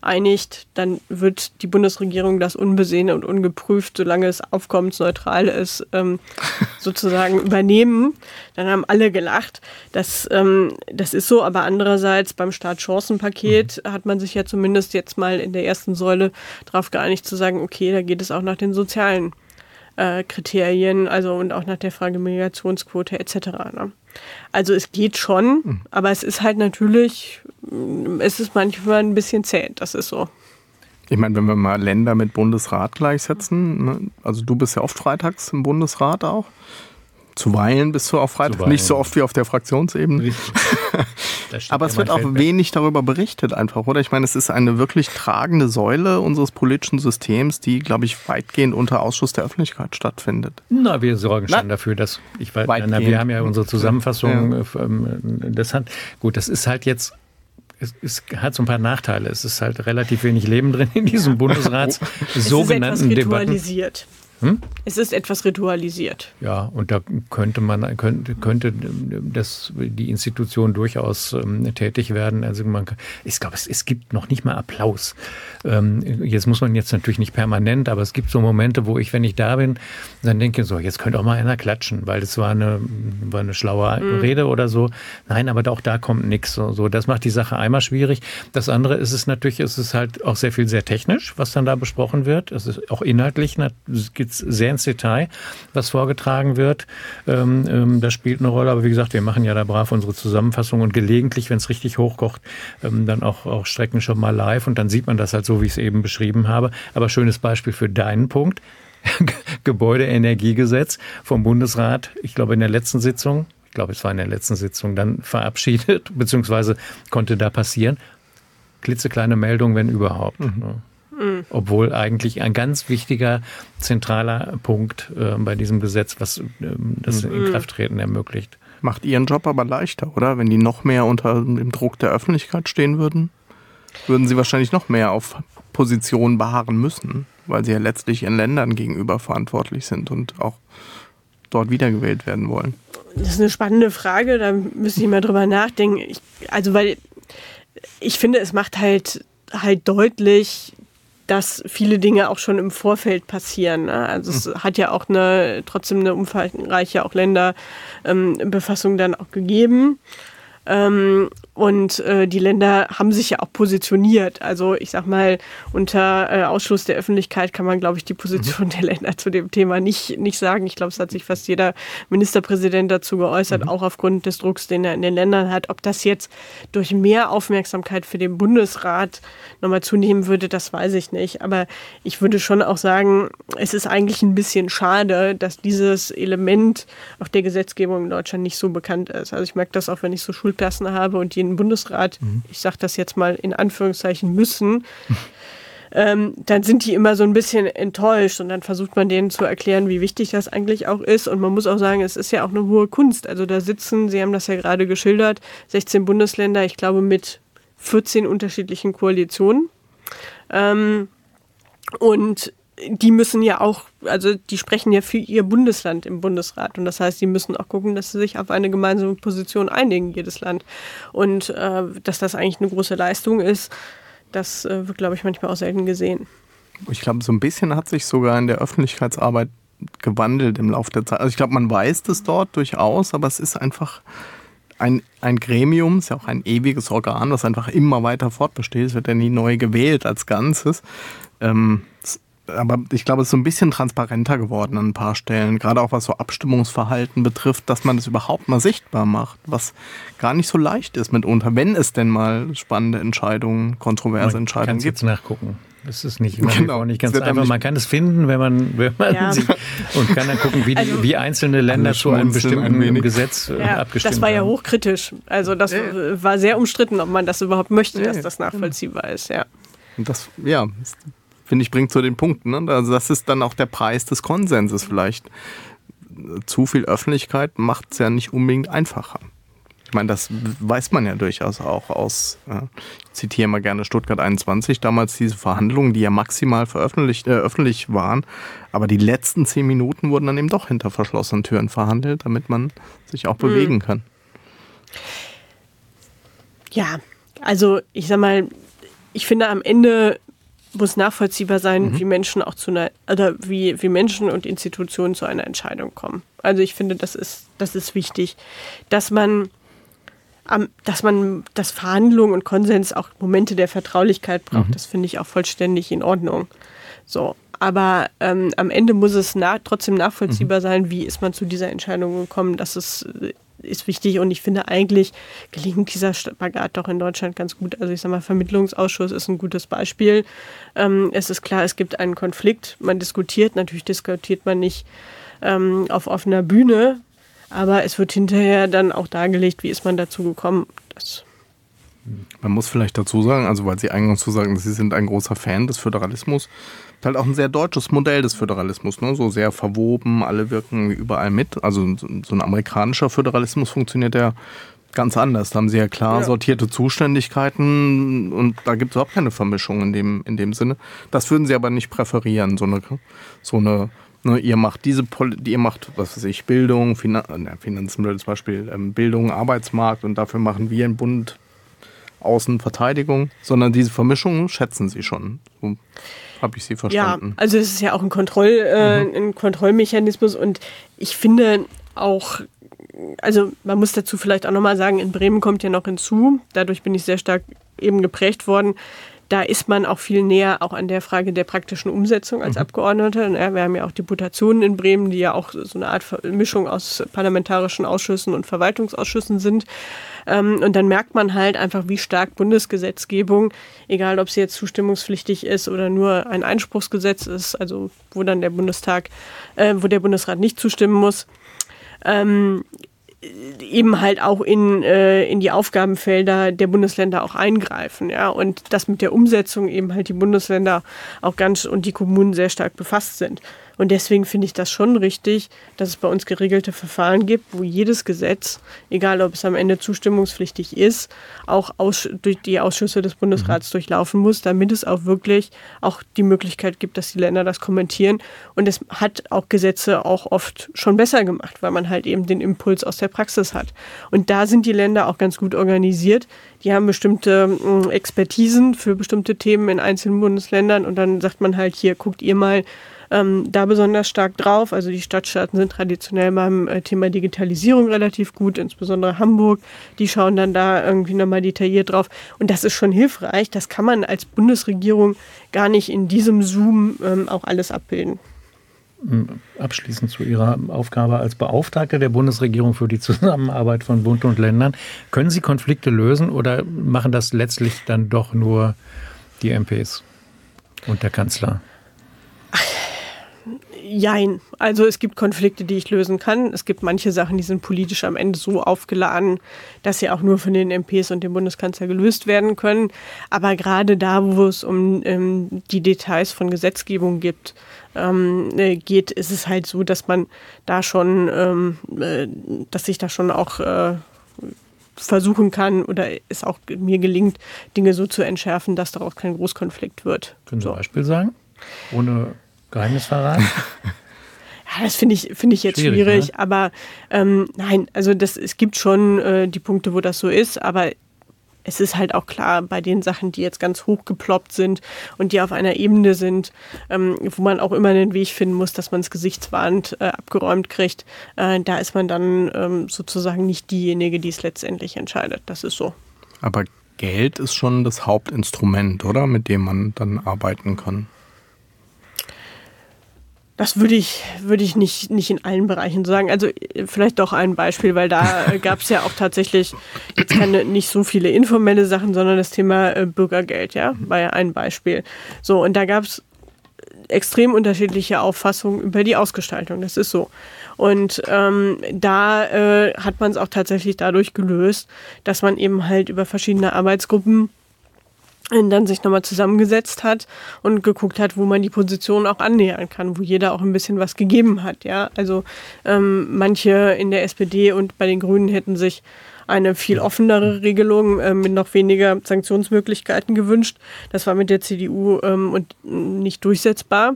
einigt, dann wird die Bundesregierung das unbesehen und ungeprüft, solange es aufkommensneutral ist, ähm, sozusagen übernehmen. Dann haben alle gelacht. Das, ähm, das ist so, aber andererseits beim Startchancenpaket mhm. hat man sich ja zumindest jetzt mal in der ersten Säule darauf geeinigt zu sagen, okay, da geht es auch nach den sozialen äh, Kriterien, also und auch nach der Frage Migrationsquote etc. Ne? Also es geht schon, mhm. aber es ist halt natürlich, es ist manchmal ein bisschen zäh, das ist so. Ich meine, wenn wir mal Länder mit Bundesrat gleichsetzen, ne? also du bist ja oft freitags im Bundesrat auch. Zuweilen bist du auf Freitag, Zuweilen. nicht so oft wie auf der Fraktionsebene. Aber es wird auch wenig darüber berichtet einfach, oder? Ich meine, es ist eine wirklich tragende Säule unseres politischen Systems, die, glaube ich, weitgehend unter Ausschuss der Öffentlichkeit stattfindet. Na, wir sorgen schon na, dafür, dass ich weiß, na, wir haben ja unsere Zusammenfassung. Ja. Äh, ähm, das hat, gut, das ist halt jetzt es, es, hat so ein paar Nachteile. Es ist halt relativ wenig Leben drin in diesem Bundesrats sogenannten Debatten. Hm? Es ist etwas ritualisiert. Ja, und da könnte man könnte, könnte das, die Institution durchaus ähm, tätig werden. Also man, ich glaube, es, es gibt noch nicht mal Applaus. Ähm, jetzt muss man jetzt natürlich nicht permanent, aber es gibt so Momente, wo ich, wenn ich da bin, dann denke so, jetzt könnte auch mal einer klatschen, weil das war eine, war eine schlaue mhm. Rede oder so. Nein, aber auch da kommt nichts. So, so, das macht die Sache einmal schwierig. Das andere ist es natürlich, ist es halt auch sehr viel sehr technisch, was dann da besprochen wird. Es ist auch inhaltlich, es geht sehr ins Detail, was vorgetragen wird. Ähm, ähm, das spielt eine Rolle, aber wie gesagt, wir machen ja da brav unsere Zusammenfassung und gelegentlich, wenn es richtig hochkocht, ähm, dann auch, auch Strecken schon mal live und dann sieht man das halt so, wie ich es eben beschrieben habe. Aber schönes Beispiel für deinen Punkt. Gebäudeenergiegesetz vom Bundesrat, ich glaube in der letzten Sitzung, ich glaube es war in der letzten Sitzung dann verabschiedet, beziehungsweise konnte da passieren. Klitzekleine Meldung, wenn überhaupt. Mhm. Mhm. Obwohl eigentlich ein ganz wichtiger, zentraler Punkt äh, bei diesem Gesetz, was äh, das mhm. Inkrafttreten ermöglicht. Macht Ihren Job aber leichter, oder? Wenn die noch mehr unter dem Druck der Öffentlichkeit stehen würden, würden Sie wahrscheinlich noch mehr auf Positionen beharren müssen, weil Sie ja letztlich Ihren Ländern gegenüber verantwortlich sind und auch dort wiedergewählt werden wollen? Das ist eine spannende Frage, da müsste ich mal drüber nachdenken. Ich, also, weil ich finde, es macht halt, halt deutlich, dass viele Dinge auch schon im Vorfeld passieren. Ne? Also es mhm. hat ja auch eine trotzdem eine umfangreiche auch Länderbefassung ähm, dann auch gegeben. Ähm, und äh, die Länder haben sich ja auch positioniert. Also ich sag mal, unter äh, Ausschluss der Öffentlichkeit kann man, glaube ich, die Position mhm. der Länder zu dem Thema nicht, nicht sagen. Ich glaube, es hat sich fast jeder Ministerpräsident dazu geäußert, mhm. auch aufgrund des Drucks, den er in den Ländern hat. Ob das jetzt durch mehr Aufmerksamkeit für den Bundesrat nochmal zunehmen würde, das weiß ich nicht. Aber ich würde schon auch sagen, es ist eigentlich ein bisschen schade, dass dieses Element auf der Gesetzgebung in Deutschland nicht so bekannt ist. Also ich merke das auch, wenn ich so Schulklassen habe und die den Bundesrat, mhm. ich sage das jetzt mal in Anführungszeichen, müssen, ähm, dann sind die immer so ein bisschen enttäuscht und dann versucht man denen zu erklären, wie wichtig das eigentlich auch ist. Und man muss auch sagen, es ist ja auch eine hohe Kunst. Also da sitzen, Sie haben das ja gerade geschildert, 16 Bundesländer, ich glaube mit 14 unterschiedlichen Koalitionen. Ähm, und die müssen ja auch, also die sprechen ja für ihr Bundesland im Bundesrat. Und das heißt, die müssen auch gucken, dass sie sich auf eine gemeinsame Position einigen, jedes Land. Und äh, dass das eigentlich eine große Leistung ist, das äh, wird, glaube ich, manchmal auch selten gesehen. Ich glaube, so ein bisschen hat sich sogar in der Öffentlichkeitsarbeit gewandelt im Laufe der Zeit. Also ich glaube, man weiß das dort durchaus, aber es ist einfach ein, ein Gremium, ist ja auch ein ewiges Organ, das einfach immer weiter fortbesteht. Es wird ja nie neu gewählt als Ganzes. Ähm, aber ich glaube, es ist so ein bisschen transparenter geworden an ein paar Stellen, gerade auch was so Abstimmungsverhalten betrifft, dass man das überhaupt mal sichtbar macht, was gar nicht so leicht ist mitunter, wenn es denn mal spannende Entscheidungen, kontroverse Entscheidungen gibt. jetzt nachgucken. Das ist nicht, genau. nicht ganz einfach. Nicht man kann es finden, wenn man, wenn man ja. sieht, und kann dann gucken, wie, die, also, wie einzelne Länder zu einem bestimmten ein Gesetz äh, ja, abgestimmt haben. Das war ja hochkritisch. Also das ja. war sehr umstritten, ob man das überhaupt möchte, dass das nachvollziehbar ist. Ja. Und das, ja, finde ich, bringt zu den Punkten. Ne? Also das ist dann auch der Preis des Konsenses vielleicht. Zu viel Öffentlichkeit macht es ja nicht unbedingt einfacher. Ich meine, das weiß man ja durchaus auch aus, äh, ich zitiere mal gerne Stuttgart 21, damals diese Verhandlungen, die ja maximal veröffentlicht, äh, öffentlich waren, aber die letzten zehn Minuten wurden dann eben doch hinter verschlossenen Türen verhandelt, damit man sich auch bewegen mhm. kann. Ja, also ich sag mal, ich finde am Ende muss nachvollziehbar sein, mhm. wie Menschen auch zu einer, oder wie, wie Menschen und Institutionen zu einer Entscheidung kommen. Also ich finde, das ist, das ist wichtig, dass man, dass man, dass Verhandlungen und Konsens auch Momente der Vertraulichkeit braucht. Mhm. Das finde ich auch vollständig in Ordnung. So. Aber ähm, am Ende muss es na trotzdem nachvollziehbar mhm. sein, wie ist man zu dieser Entscheidung gekommen, dass es ist wichtig und ich finde eigentlich gelingt dieser Spagat doch in Deutschland ganz gut. Also ich sage mal, Vermittlungsausschuss ist ein gutes Beispiel. Ähm, es ist klar, es gibt einen Konflikt, man diskutiert, natürlich diskutiert man nicht ähm, auf offener Bühne, aber es wird hinterher dann auch dargelegt, wie ist man dazu gekommen. Das man muss vielleicht dazu sagen, also weil Sie eingangs zu sagen, Sie sind ein großer Fan des Föderalismus, halt auch ein sehr deutsches Modell des Föderalismus, ne? so sehr verwoben, alle wirken überall mit. Also so ein amerikanischer Föderalismus funktioniert ja ganz anders. Da haben sie ja klar ja. sortierte Zuständigkeiten und da gibt es überhaupt keine Vermischung in dem, in dem Sinne. Das würden sie aber nicht präferieren, so eine, so eine Ne, ihr macht diese, Pol ihr macht, was weiß ich, Bildung, Finan Finanzen, zum Beispiel ähm, Bildung, Arbeitsmarkt und dafür machen wir im Bund Außenverteidigung, sondern diese Vermischung schätzen sie schon. So habe ich sie verstanden. Ja, also es ist ja auch ein, Kontroll, äh, mhm. ein Kontrollmechanismus und ich finde auch, also man muss dazu vielleicht auch nochmal sagen, in Bremen kommt ja noch hinzu, dadurch bin ich sehr stark eben geprägt worden, da ist man auch viel näher auch an der Frage der praktischen Umsetzung als mhm. Abgeordneter. Wir haben ja auch Deputationen in Bremen, die ja auch so eine Art Mischung aus parlamentarischen Ausschüssen und Verwaltungsausschüssen sind. Ähm, und dann merkt man halt einfach, wie stark Bundesgesetzgebung, egal ob sie jetzt zustimmungspflichtig ist oder nur ein Einspruchsgesetz ist, also wo dann der Bundestag, äh, wo der Bundesrat nicht zustimmen muss, ähm, eben halt auch in, äh, in die Aufgabenfelder der Bundesländer auch eingreifen, ja, und dass mit der Umsetzung eben halt die Bundesländer auch ganz und die Kommunen sehr stark befasst sind. Und deswegen finde ich das schon richtig, dass es bei uns geregelte Verfahren gibt, wo jedes Gesetz, egal ob es am Ende zustimmungspflichtig ist, auch aus, durch die Ausschüsse des Bundesrats mhm. durchlaufen muss, damit es auch wirklich auch die Möglichkeit gibt, dass die Länder das kommentieren. Und es hat auch Gesetze auch oft schon besser gemacht, weil man halt eben den Impuls aus der Praxis hat. Und da sind die Länder auch ganz gut organisiert. Die haben bestimmte hm, Expertisen für bestimmte Themen in einzelnen Bundesländern und dann sagt man halt hier, guckt ihr mal, ähm, da besonders stark drauf. Also die Stadtstaaten sind traditionell beim äh, Thema Digitalisierung relativ gut, insbesondere Hamburg. Die schauen dann da irgendwie nochmal detailliert drauf. Und das ist schon hilfreich. Das kann man als Bundesregierung gar nicht in diesem Zoom ähm, auch alles abbilden. Abschließend zu Ihrer Aufgabe als Beauftragte der Bundesregierung für die Zusammenarbeit von Bund und Ländern. Können Sie Konflikte lösen oder machen das letztlich dann doch nur die MPs und der Kanzler? Jein. Also es gibt Konflikte, die ich lösen kann. Es gibt manche Sachen, die sind politisch am Ende so aufgeladen, dass sie auch nur von den MPs und dem Bundeskanzler gelöst werden können. Aber gerade da, wo es um ähm, die Details von Gesetzgebung gibt, ähm, äh, geht, ist es halt so, dass man da schon, ähm, äh, dass ich da schon auch äh, versuchen kann oder es auch mir gelingt, Dinge so zu entschärfen, dass daraus kein Großkonflikt wird. Können Sie ein Beispiel sagen? Ohne Geheimnisverrat? Ja, das finde ich, find ich jetzt schwierig, schwierig ne? aber ähm, nein, also das, es gibt schon äh, die Punkte, wo das so ist, aber es ist halt auch klar, bei den Sachen, die jetzt ganz hoch geploppt sind und die auf einer Ebene sind, ähm, wo man auch immer einen Weg finden muss, dass man es gesichtswahrend äh, abgeräumt kriegt, äh, da ist man dann ähm, sozusagen nicht diejenige, die es letztendlich entscheidet. Das ist so. Aber Geld ist schon das Hauptinstrument, oder? Mit dem man dann arbeiten kann. Das würde ich, würde ich nicht, nicht in allen Bereichen sagen. Also vielleicht doch ein Beispiel, weil da gab es ja auch tatsächlich jetzt keine nicht so viele informelle Sachen, sondern das Thema äh, Bürgergeld, ja, war ja ein Beispiel. So, und da gab es extrem unterschiedliche Auffassungen über die Ausgestaltung. Das ist so. Und ähm, da äh, hat man es auch tatsächlich dadurch gelöst, dass man eben halt über verschiedene Arbeitsgruppen und dann sich nochmal zusammengesetzt hat und geguckt hat, wo man die Position auch annähern kann, wo jeder auch ein bisschen was gegeben hat. Ja, also ähm, manche in der SPD und bei den Grünen hätten sich eine viel offenere Regelung äh, mit noch weniger Sanktionsmöglichkeiten gewünscht. Das war mit der CDU ähm, und nicht durchsetzbar.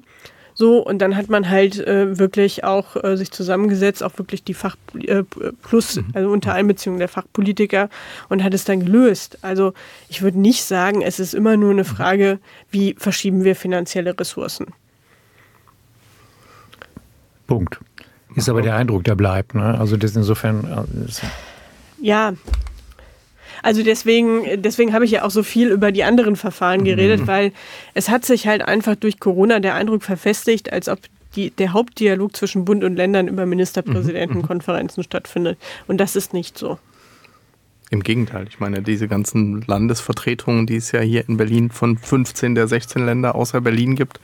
So, und dann hat man halt äh, wirklich auch äh, sich zusammengesetzt, auch wirklich die Fach äh, plus, mhm. also unter Einbeziehung der Fachpolitiker und hat es dann gelöst. Also ich würde nicht sagen, es ist immer nur eine mhm. Frage, wie verschieben wir finanzielle Ressourcen. Punkt. Ist aber der Eindruck, der bleibt. Ne? Also das insofern. Äh, ja, also deswegen, deswegen habe ich ja auch so viel über die anderen Verfahren geredet, mhm. weil es hat sich halt einfach durch Corona der Eindruck verfestigt, als ob die, der Hauptdialog zwischen Bund und Ländern über Ministerpräsidentenkonferenzen mhm. stattfindet. Und das ist nicht so. Im Gegenteil, ich meine, diese ganzen Landesvertretungen, die es ja hier in Berlin von 15 der 16 Länder außer Berlin gibt,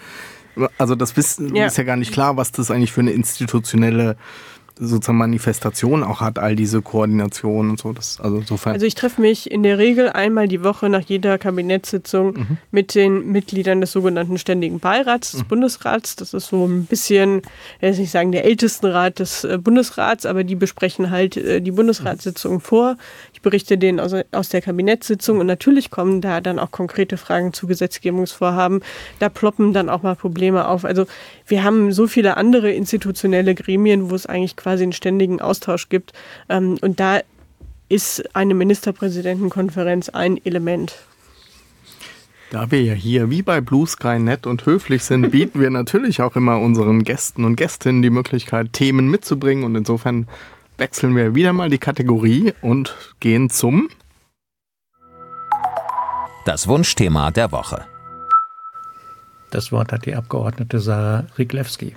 also das wissen, ja. ist ja gar nicht klar, was das eigentlich für eine institutionelle sozusagen Manifestation auch hat, all diese Koordination und so. Das, also, insofern. also ich treffe mich in der Regel einmal die Woche nach jeder Kabinettssitzung mhm. mit den Mitgliedern des sogenannten Ständigen Beirats des mhm. Bundesrats. Das ist so ein bisschen, ich will nicht sagen der ältesten Rat des äh, Bundesrats, aber die besprechen halt äh, die Bundesratssitzungen vor berichte denen aus, aus der Kabinettssitzung und natürlich kommen da dann auch konkrete Fragen zu Gesetzgebungsvorhaben. Da ploppen dann auch mal Probleme auf. Also wir haben so viele andere institutionelle Gremien, wo es eigentlich quasi einen ständigen Austausch gibt. Ähm, und da ist eine Ministerpräsidentenkonferenz ein Element. Da wir ja hier wie bei Blue Sky nett und höflich sind, bieten wir natürlich auch immer unseren Gästen und Gästinnen die Möglichkeit, Themen mitzubringen. Und insofern wechseln wir wieder mal die Kategorie und gehen zum Das Wunschthema der Woche. Das Wort hat die Abgeordnete Sarah Riglewski.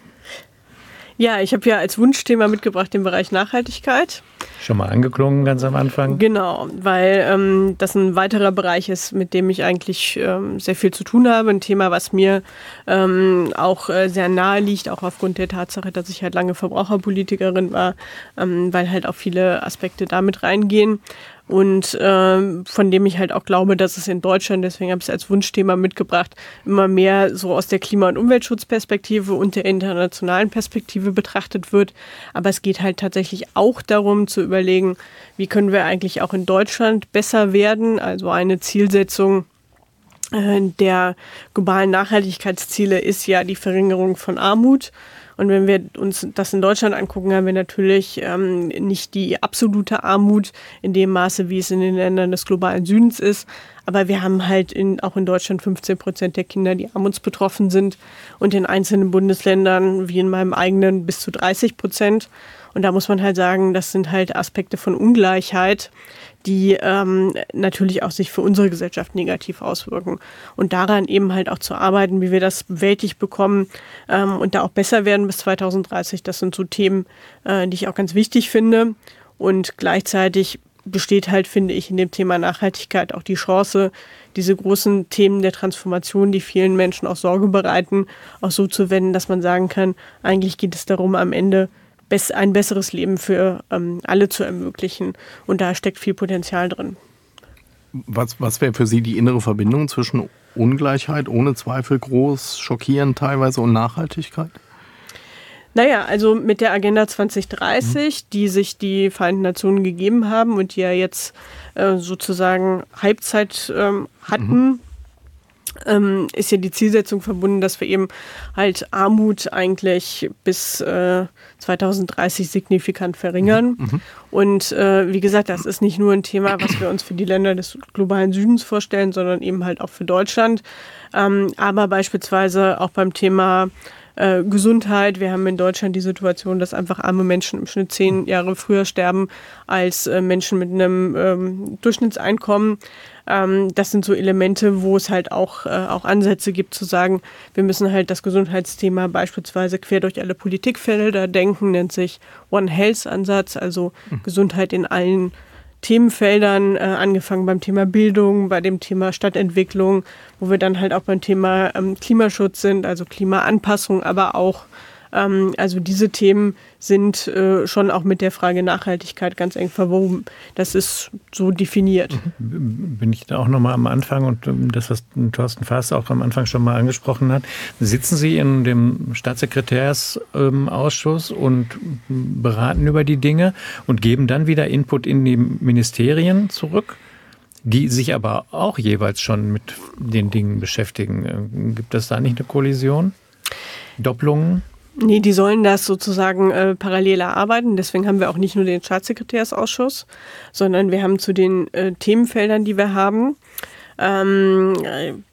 Ja, ich habe ja als Wunschthema mitgebracht den Bereich Nachhaltigkeit. Schon mal angeklungen ganz am Anfang. Genau, weil ähm, das ein weiterer Bereich ist, mit dem ich eigentlich ähm, sehr viel zu tun habe. Ein Thema, was mir ähm, auch äh, sehr nahe liegt, auch aufgrund der Tatsache, dass ich halt lange Verbraucherpolitikerin war, ähm, weil halt auch viele Aspekte damit reingehen. Und äh, von dem ich halt auch glaube, dass es in Deutschland, deswegen habe ich es als Wunschthema mitgebracht, immer mehr so aus der Klima- und Umweltschutzperspektive und der internationalen Perspektive betrachtet wird. Aber es geht halt tatsächlich auch darum zu überlegen, wie können wir eigentlich auch in Deutschland besser werden, also eine Zielsetzung äh, der globalen Nachhaltigkeitsziele ist ja die Verringerung von Armut. Und wenn wir uns das in Deutschland angucken, haben wir natürlich ähm, nicht die absolute Armut in dem Maße, wie es in den Ländern des globalen Südens ist. Aber wir haben halt in, auch in Deutschland 15 Prozent der Kinder, die armutsbetroffen sind und in einzelnen Bundesländern, wie in meinem eigenen, bis zu 30 Prozent. Und da muss man halt sagen, das sind halt Aspekte von Ungleichheit, die ähm, natürlich auch sich für unsere Gesellschaft negativ auswirken. Und daran eben halt auch zu arbeiten, wie wir das bewältigt bekommen ähm, und da auch besser werden bis 2030, das sind so Themen, äh, die ich auch ganz wichtig finde. Und gleichzeitig besteht halt, finde ich, in dem Thema Nachhaltigkeit auch die Chance, diese großen Themen der Transformation, die vielen Menschen auch Sorge bereiten, auch so zu wenden, dass man sagen kann, eigentlich geht es darum, am Ende ein besseres Leben für ähm, alle zu ermöglichen. Und da steckt viel Potenzial drin. Was, was wäre für Sie die innere Verbindung zwischen Ungleichheit, ohne Zweifel groß, schockierend teilweise und Nachhaltigkeit? Naja, also mit der Agenda 2030, mhm. die sich die Vereinten Nationen gegeben haben und die ja jetzt äh, sozusagen Halbzeit ähm, hatten, mhm ähm, ist ja die Zielsetzung verbunden, dass wir eben halt Armut eigentlich bis äh, 2030 signifikant verringern. Mhm. mhm. Und äh, wie gesagt, das ist nicht nur ein Thema, was wir uns für die Länder des globalen Südens vorstellen, sondern eben halt auch für Deutschland. Ähm, aber beispielsweise auch beim Thema äh, Gesundheit. Wir haben in Deutschland die Situation, dass einfach arme Menschen im Schnitt zehn Jahre früher sterben als äh, Menschen mit einem ähm, Durchschnittseinkommen. Ähm, das sind so Elemente, wo es halt auch, äh, auch Ansätze gibt zu sagen, wir müssen halt das Gesundheitsthema beispielsweise quer durch alle Politikfelder denken, nennt sich One Health Ansatz, also mhm. Gesundheit in allen Themenfeldern, äh, angefangen beim Thema Bildung, bei dem Thema Stadtentwicklung, wo wir dann halt auch beim Thema ähm, Klimaschutz sind, also Klimaanpassung, aber auch ähm, also diese Themen sind äh, schon auch mit der Frage Nachhaltigkeit ganz eng verwoben. Das ist so definiert. Bin ich da auch nochmal am Anfang und ähm, das, was Thorsten Faas auch am Anfang schon mal angesprochen hat. Sitzen Sie in dem Staatssekretärsausschuss und beraten über die Dinge und geben dann wieder Input in die Ministerien zurück? die sich aber auch jeweils schon mit den Dingen beschäftigen. Gibt es da nicht eine Kollision? Doppelungen? Nee, die sollen das sozusagen äh, parallel erarbeiten. Deswegen haben wir auch nicht nur den Staatssekretärsausschuss, sondern wir haben zu den äh, Themenfeldern, die wir haben, ähm,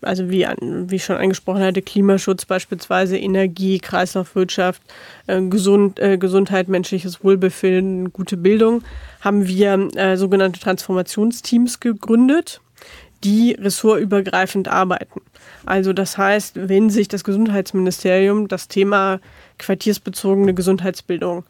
also wie, wie ich schon angesprochen hatte, Klimaschutz beispielsweise, Energie, Kreislaufwirtschaft, äh, Gesund, äh, Gesundheit, menschliches Wohlbefinden, gute Bildung, haben wir äh, sogenannte Transformationsteams gegründet die ressortübergreifend arbeiten. Also das heißt, wenn sich das Gesundheitsministerium das Thema quartiersbezogene Gesundheitsbildung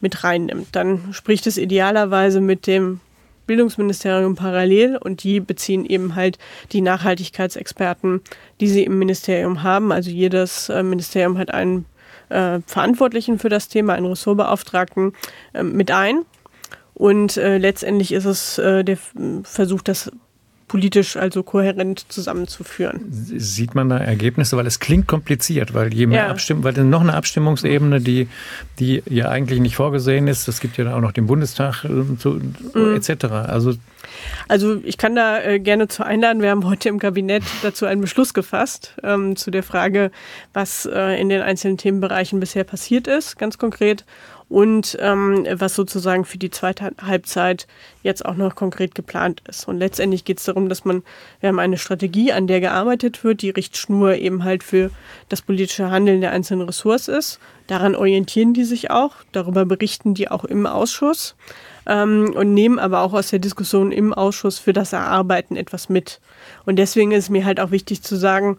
mit reinnimmt. Dann spricht es idealerweise mit dem Bildungsministerium parallel und die beziehen eben halt die Nachhaltigkeitsexperten, die sie im Ministerium haben. Also jedes äh, Ministerium hat einen äh, Verantwortlichen für das Thema, einen Ressortbeauftragten äh, mit ein. Und äh, letztendlich ist es äh, der Versuch, das politisch also kohärent zusammenzuführen. Sieht man da Ergebnisse, weil es klingt kompliziert, weil je mehr ja. Abstimmung, weil noch eine Abstimmungsebene, die, die ja eigentlich nicht vorgesehen ist, es gibt ja auch noch den Bundestag äh, zu, mhm. etc. Also also ich kann da äh, gerne zu einladen. Wir haben heute im Kabinett dazu einen Beschluss gefasst ähm, zu der Frage, was äh, in den einzelnen Themenbereichen bisher passiert ist, ganz konkret und ähm, was sozusagen für die zweite Halbzeit jetzt auch noch konkret geplant ist. Und letztendlich geht es darum, dass man, wir haben eine Strategie, an der gearbeitet wird, die Richtschnur eben halt für das politische Handeln der einzelnen Ressorts ist. Daran orientieren die sich auch, darüber berichten die auch im Ausschuss ähm, und nehmen aber auch aus der Diskussion im Ausschuss für das Erarbeiten etwas mit. Und deswegen ist mir halt auch wichtig zu sagen,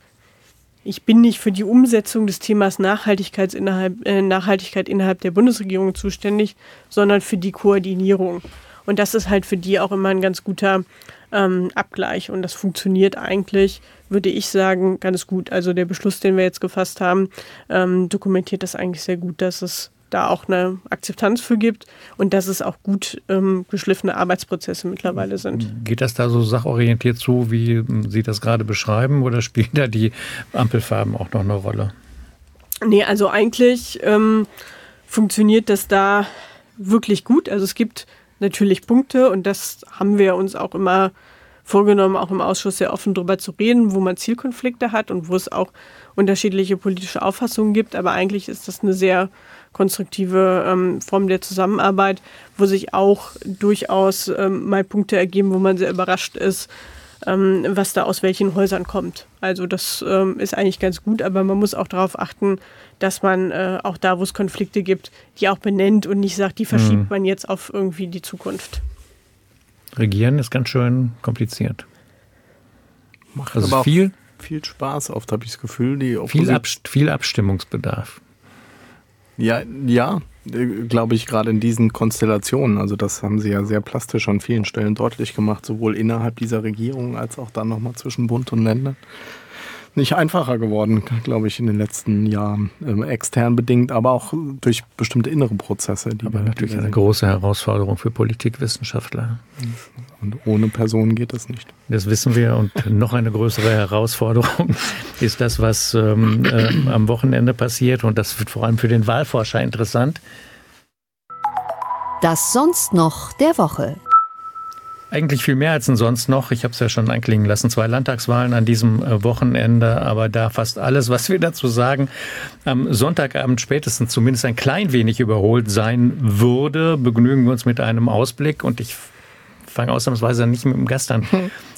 ich bin nicht für die Umsetzung des Themas Nachhaltigkeit innerhalb, äh, Nachhaltigkeit innerhalb der Bundesregierung zuständig, sondern für die Koordinierung. Und das ist halt für die auch immer ein ganz guter ähm, Abgleich. Und das funktioniert eigentlich, würde ich sagen, ganz gut. Also der Beschluss, den wir jetzt gefasst haben, ähm, dokumentiert das eigentlich sehr gut, dass es da auch eine Akzeptanz für gibt und dass es auch gut ähm, geschliffene Arbeitsprozesse mittlerweile sind. Geht das da so sachorientiert zu, wie Sie das gerade beschreiben, oder spielen da die Ampelfarben auch noch eine Rolle? Nee, also eigentlich ähm, funktioniert das da wirklich gut. Also es gibt natürlich Punkte und das haben wir uns auch immer vorgenommen, auch im Ausschuss sehr offen darüber zu reden, wo man Zielkonflikte hat und wo es auch unterschiedliche politische Auffassungen gibt. Aber eigentlich ist das eine sehr konstruktive ähm, Form der Zusammenarbeit, wo sich auch durchaus ähm, mal Punkte ergeben, wo man sehr überrascht ist, ähm, was da aus welchen Häusern kommt. Also das ähm, ist eigentlich ganz gut, aber man muss auch darauf achten, dass man äh, auch da, wo es Konflikte gibt, die auch benennt und nicht sagt, die verschiebt mhm. man jetzt auf irgendwie die Zukunft. Regieren ist ganz schön kompliziert. Macht also aber viel, viel Spaß oft, habe ich das Gefühl. Die viel, Ab viel Abstimmungsbedarf. Ja, ja, glaube ich, gerade in diesen Konstellationen. Also das haben sie ja sehr plastisch an vielen Stellen deutlich gemacht, sowohl innerhalb dieser Regierung als auch dann nochmal zwischen Bund und Ländern nicht einfacher geworden, glaube ich, in den letzten Jahren. Ähm, extern bedingt, aber auch durch bestimmte innere Prozesse. Die aber wir, natürlich eine große Herausforderung für Politikwissenschaftler. Und ohne Personen geht das nicht. Das wissen wir. Und noch eine größere Herausforderung ist das, was ähm, äh, am Wochenende passiert. Und das wird vor allem für den Wahlforscher interessant. Das sonst noch der Woche eigentlich viel mehr als sonst noch. Ich habe es ja schon anklingen lassen, zwei Landtagswahlen an diesem äh, Wochenende, aber da fast alles, was wir dazu sagen, am Sonntagabend spätestens zumindest ein klein wenig überholt sein würde, begnügen wir uns mit einem Ausblick und ich fange ausnahmsweise nicht mit dem Gast an.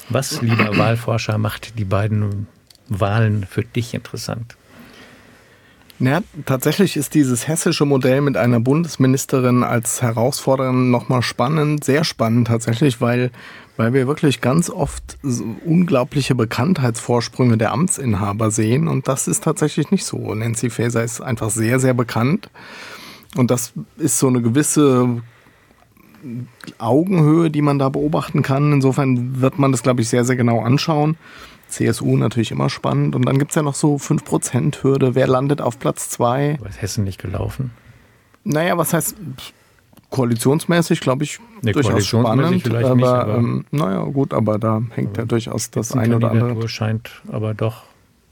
Was, lieber Wahlforscher, macht die beiden Wahlen für dich interessant? Ja, tatsächlich ist dieses hessische Modell mit einer Bundesministerin als Herausforderin nochmal spannend, sehr spannend tatsächlich, weil, weil wir wirklich ganz oft so unglaubliche Bekanntheitsvorsprünge der Amtsinhaber sehen und das ist tatsächlich nicht so. Nancy Faeser ist einfach sehr, sehr bekannt und das ist so eine gewisse Augenhöhe, die man da beobachten kann. Insofern wird man das, glaube ich, sehr, sehr genau anschauen. CSU natürlich immer spannend. Und dann gibt es ja noch so 5%-Hürde. Wer landet auf Platz 2? Ist Hessen nicht gelaufen? Naja, was heißt koalitionsmäßig, glaube ich, nee, durchaus spannend. Aber, nicht, aber ähm, naja, gut, aber da hängt ja durchaus das eine oder andere. scheint aber doch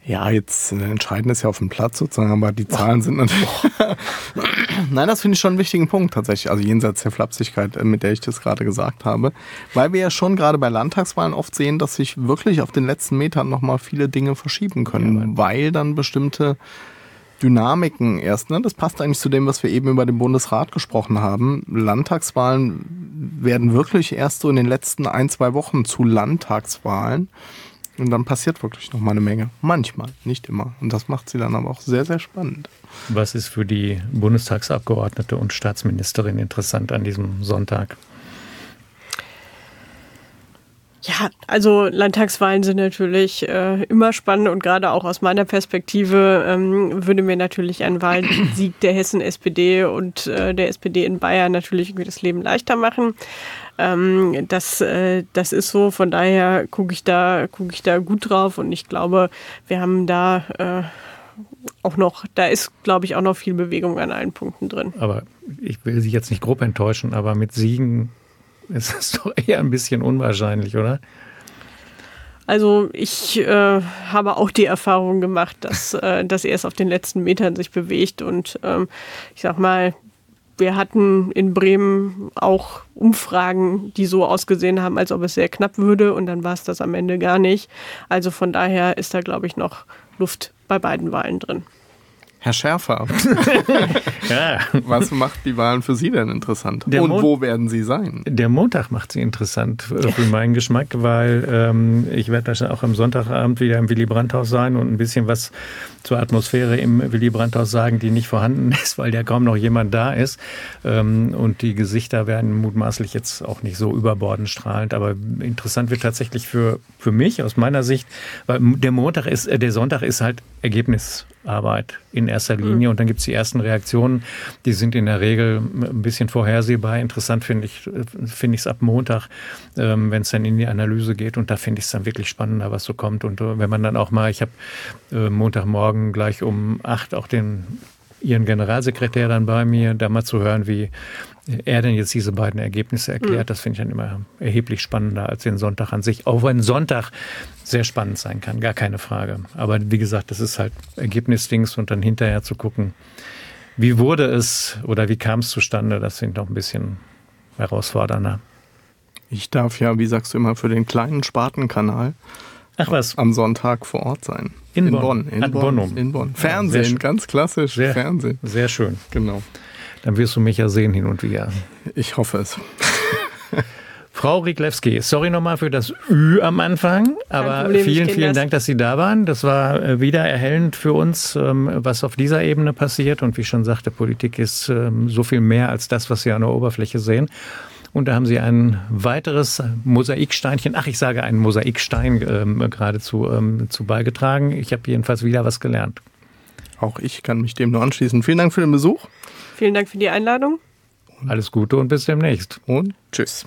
ja, jetzt äh, entscheidend ist ja auf dem Platz sozusagen, aber die Zahlen sind natürlich. Nein, das finde ich schon einen wichtigen Punkt tatsächlich. Also jenseits der Flapsigkeit, äh, mit der ich das gerade gesagt habe. Weil wir ja schon gerade bei Landtagswahlen oft sehen, dass sich wirklich auf den letzten Metern nochmal viele Dinge verschieben können, ja, weil dann bestimmte Dynamiken erst, ne? das passt eigentlich zu dem, was wir eben über den Bundesrat gesprochen haben. Landtagswahlen werden wirklich erst so in den letzten ein, zwei Wochen zu Landtagswahlen. Und dann passiert wirklich noch mal eine Menge. Manchmal, nicht immer. Und das macht sie dann aber auch sehr, sehr spannend. Was ist für die Bundestagsabgeordnete und Staatsministerin interessant an diesem Sonntag? Ja, also Landtagswahlen sind natürlich äh, immer spannend und gerade auch aus meiner Perspektive ähm, würde mir natürlich ein Wahlsieg der Hessen-SPD und äh, der SPD in Bayern natürlich irgendwie das Leben leichter machen. Ähm, das, äh, das ist so, von daher gucke ich da, gucke ich da gut drauf und ich glaube, wir haben da äh, auch noch, da ist, glaube ich, auch noch viel Bewegung an allen Punkten drin. Aber ich will Sie jetzt nicht grob enttäuschen, aber mit Siegen ist es doch eher ein bisschen unwahrscheinlich, oder? Also ich äh, habe auch die Erfahrung gemacht, dass, äh, dass er es auf den letzten Metern sich bewegt und ähm, ich sag mal, wir hatten in Bremen auch Umfragen, die so ausgesehen haben, als ob es sehr knapp würde und dann war es das am Ende gar nicht. Also von daher ist da, glaube ich, noch Luft bei beiden Wahlen drin. Herr Schärfer, ja. was macht die Wahlen für Sie denn interessant? Der Und Mon wo werden Sie sein? Der Montag macht sie interessant für meinen Geschmack, weil ähm, ich werde auch am Sonntagabend wieder im Willy Brandt-Haus sein und ein bisschen was zur Atmosphäre im Willy Brandt-Haus sagen, die nicht vorhanden ist, weil ja kaum noch jemand da ist. Ähm, und die Gesichter werden mutmaßlich jetzt auch nicht so überbordend strahlend, aber interessant wird tatsächlich für, für mich aus meiner Sicht, weil der Montag ist, äh, der Sonntag ist halt Ergebnisarbeit in erster Linie. Mhm. Und dann gibt es die ersten Reaktionen, die sind in der Regel ein bisschen vorhersehbar. Interessant finde ich finde ich es ab Montag, ähm, wenn es dann in die Analyse geht. Und da finde ich es dann wirklich spannender, was so kommt. Und äh, wenn man dann auch mal, ich habe äh, Montagmorgen gleich um acht auch den ihren Generalsekretär dann bei mir, da mal zu hören, wie er denn jetzt diese beiden Ergebnisse erklärt. Mhm. Das finde ich dann immer erheblich spannender als den Sonntag an sich. Auch wenn Sonntag sehr spannend sein kann, gar keine Frage. Aber wie gesagt, das ist halt Ergebnisdings und dann hinterher zu gucken, wie wurde es oder wie kam es zustande, das finde ich noch ein bisschen herausfordernder. Ich darf ja, wie sagst du immer, für den kleinen Spartenkanal Ach was. am Sonntag vor Ort sein. In, in Bonn. Bonn. In Ad Bonn. Bonn. In Bonn. Fernsehen, ja, ganz klassisch. Sehr, Fernsehen. Sehr schön. Genau. Dann wirst du mich ja sehen hin und wieder. Ich hoffe es. Frau Riglewski, sorry nochmal für das Ü am Anfang, aber Problem, vielen, vielen das. Dank, dass Sie da waren. Das war äh, wieder erhellend für uns, ähm, was auf dieser Ebene passiert. Und wie ich schon sagte, Politik ist ähm, so viel mehr als das, was Sie an der Oberfläche sehen. Und da haben Sie ein weiteres Mosaiksteinchen, ach ich sage einen Mosaikstein ähm, geradezu ähm, zu beigetragen. Ich habe jedenfalls wieder was gelernt. Auch ich kann mich dem nur anschließen. Vielen Dank für den Besuch. Vielen Dank für die Einladung. Alles Gute und bis demnächst. Und tschüss.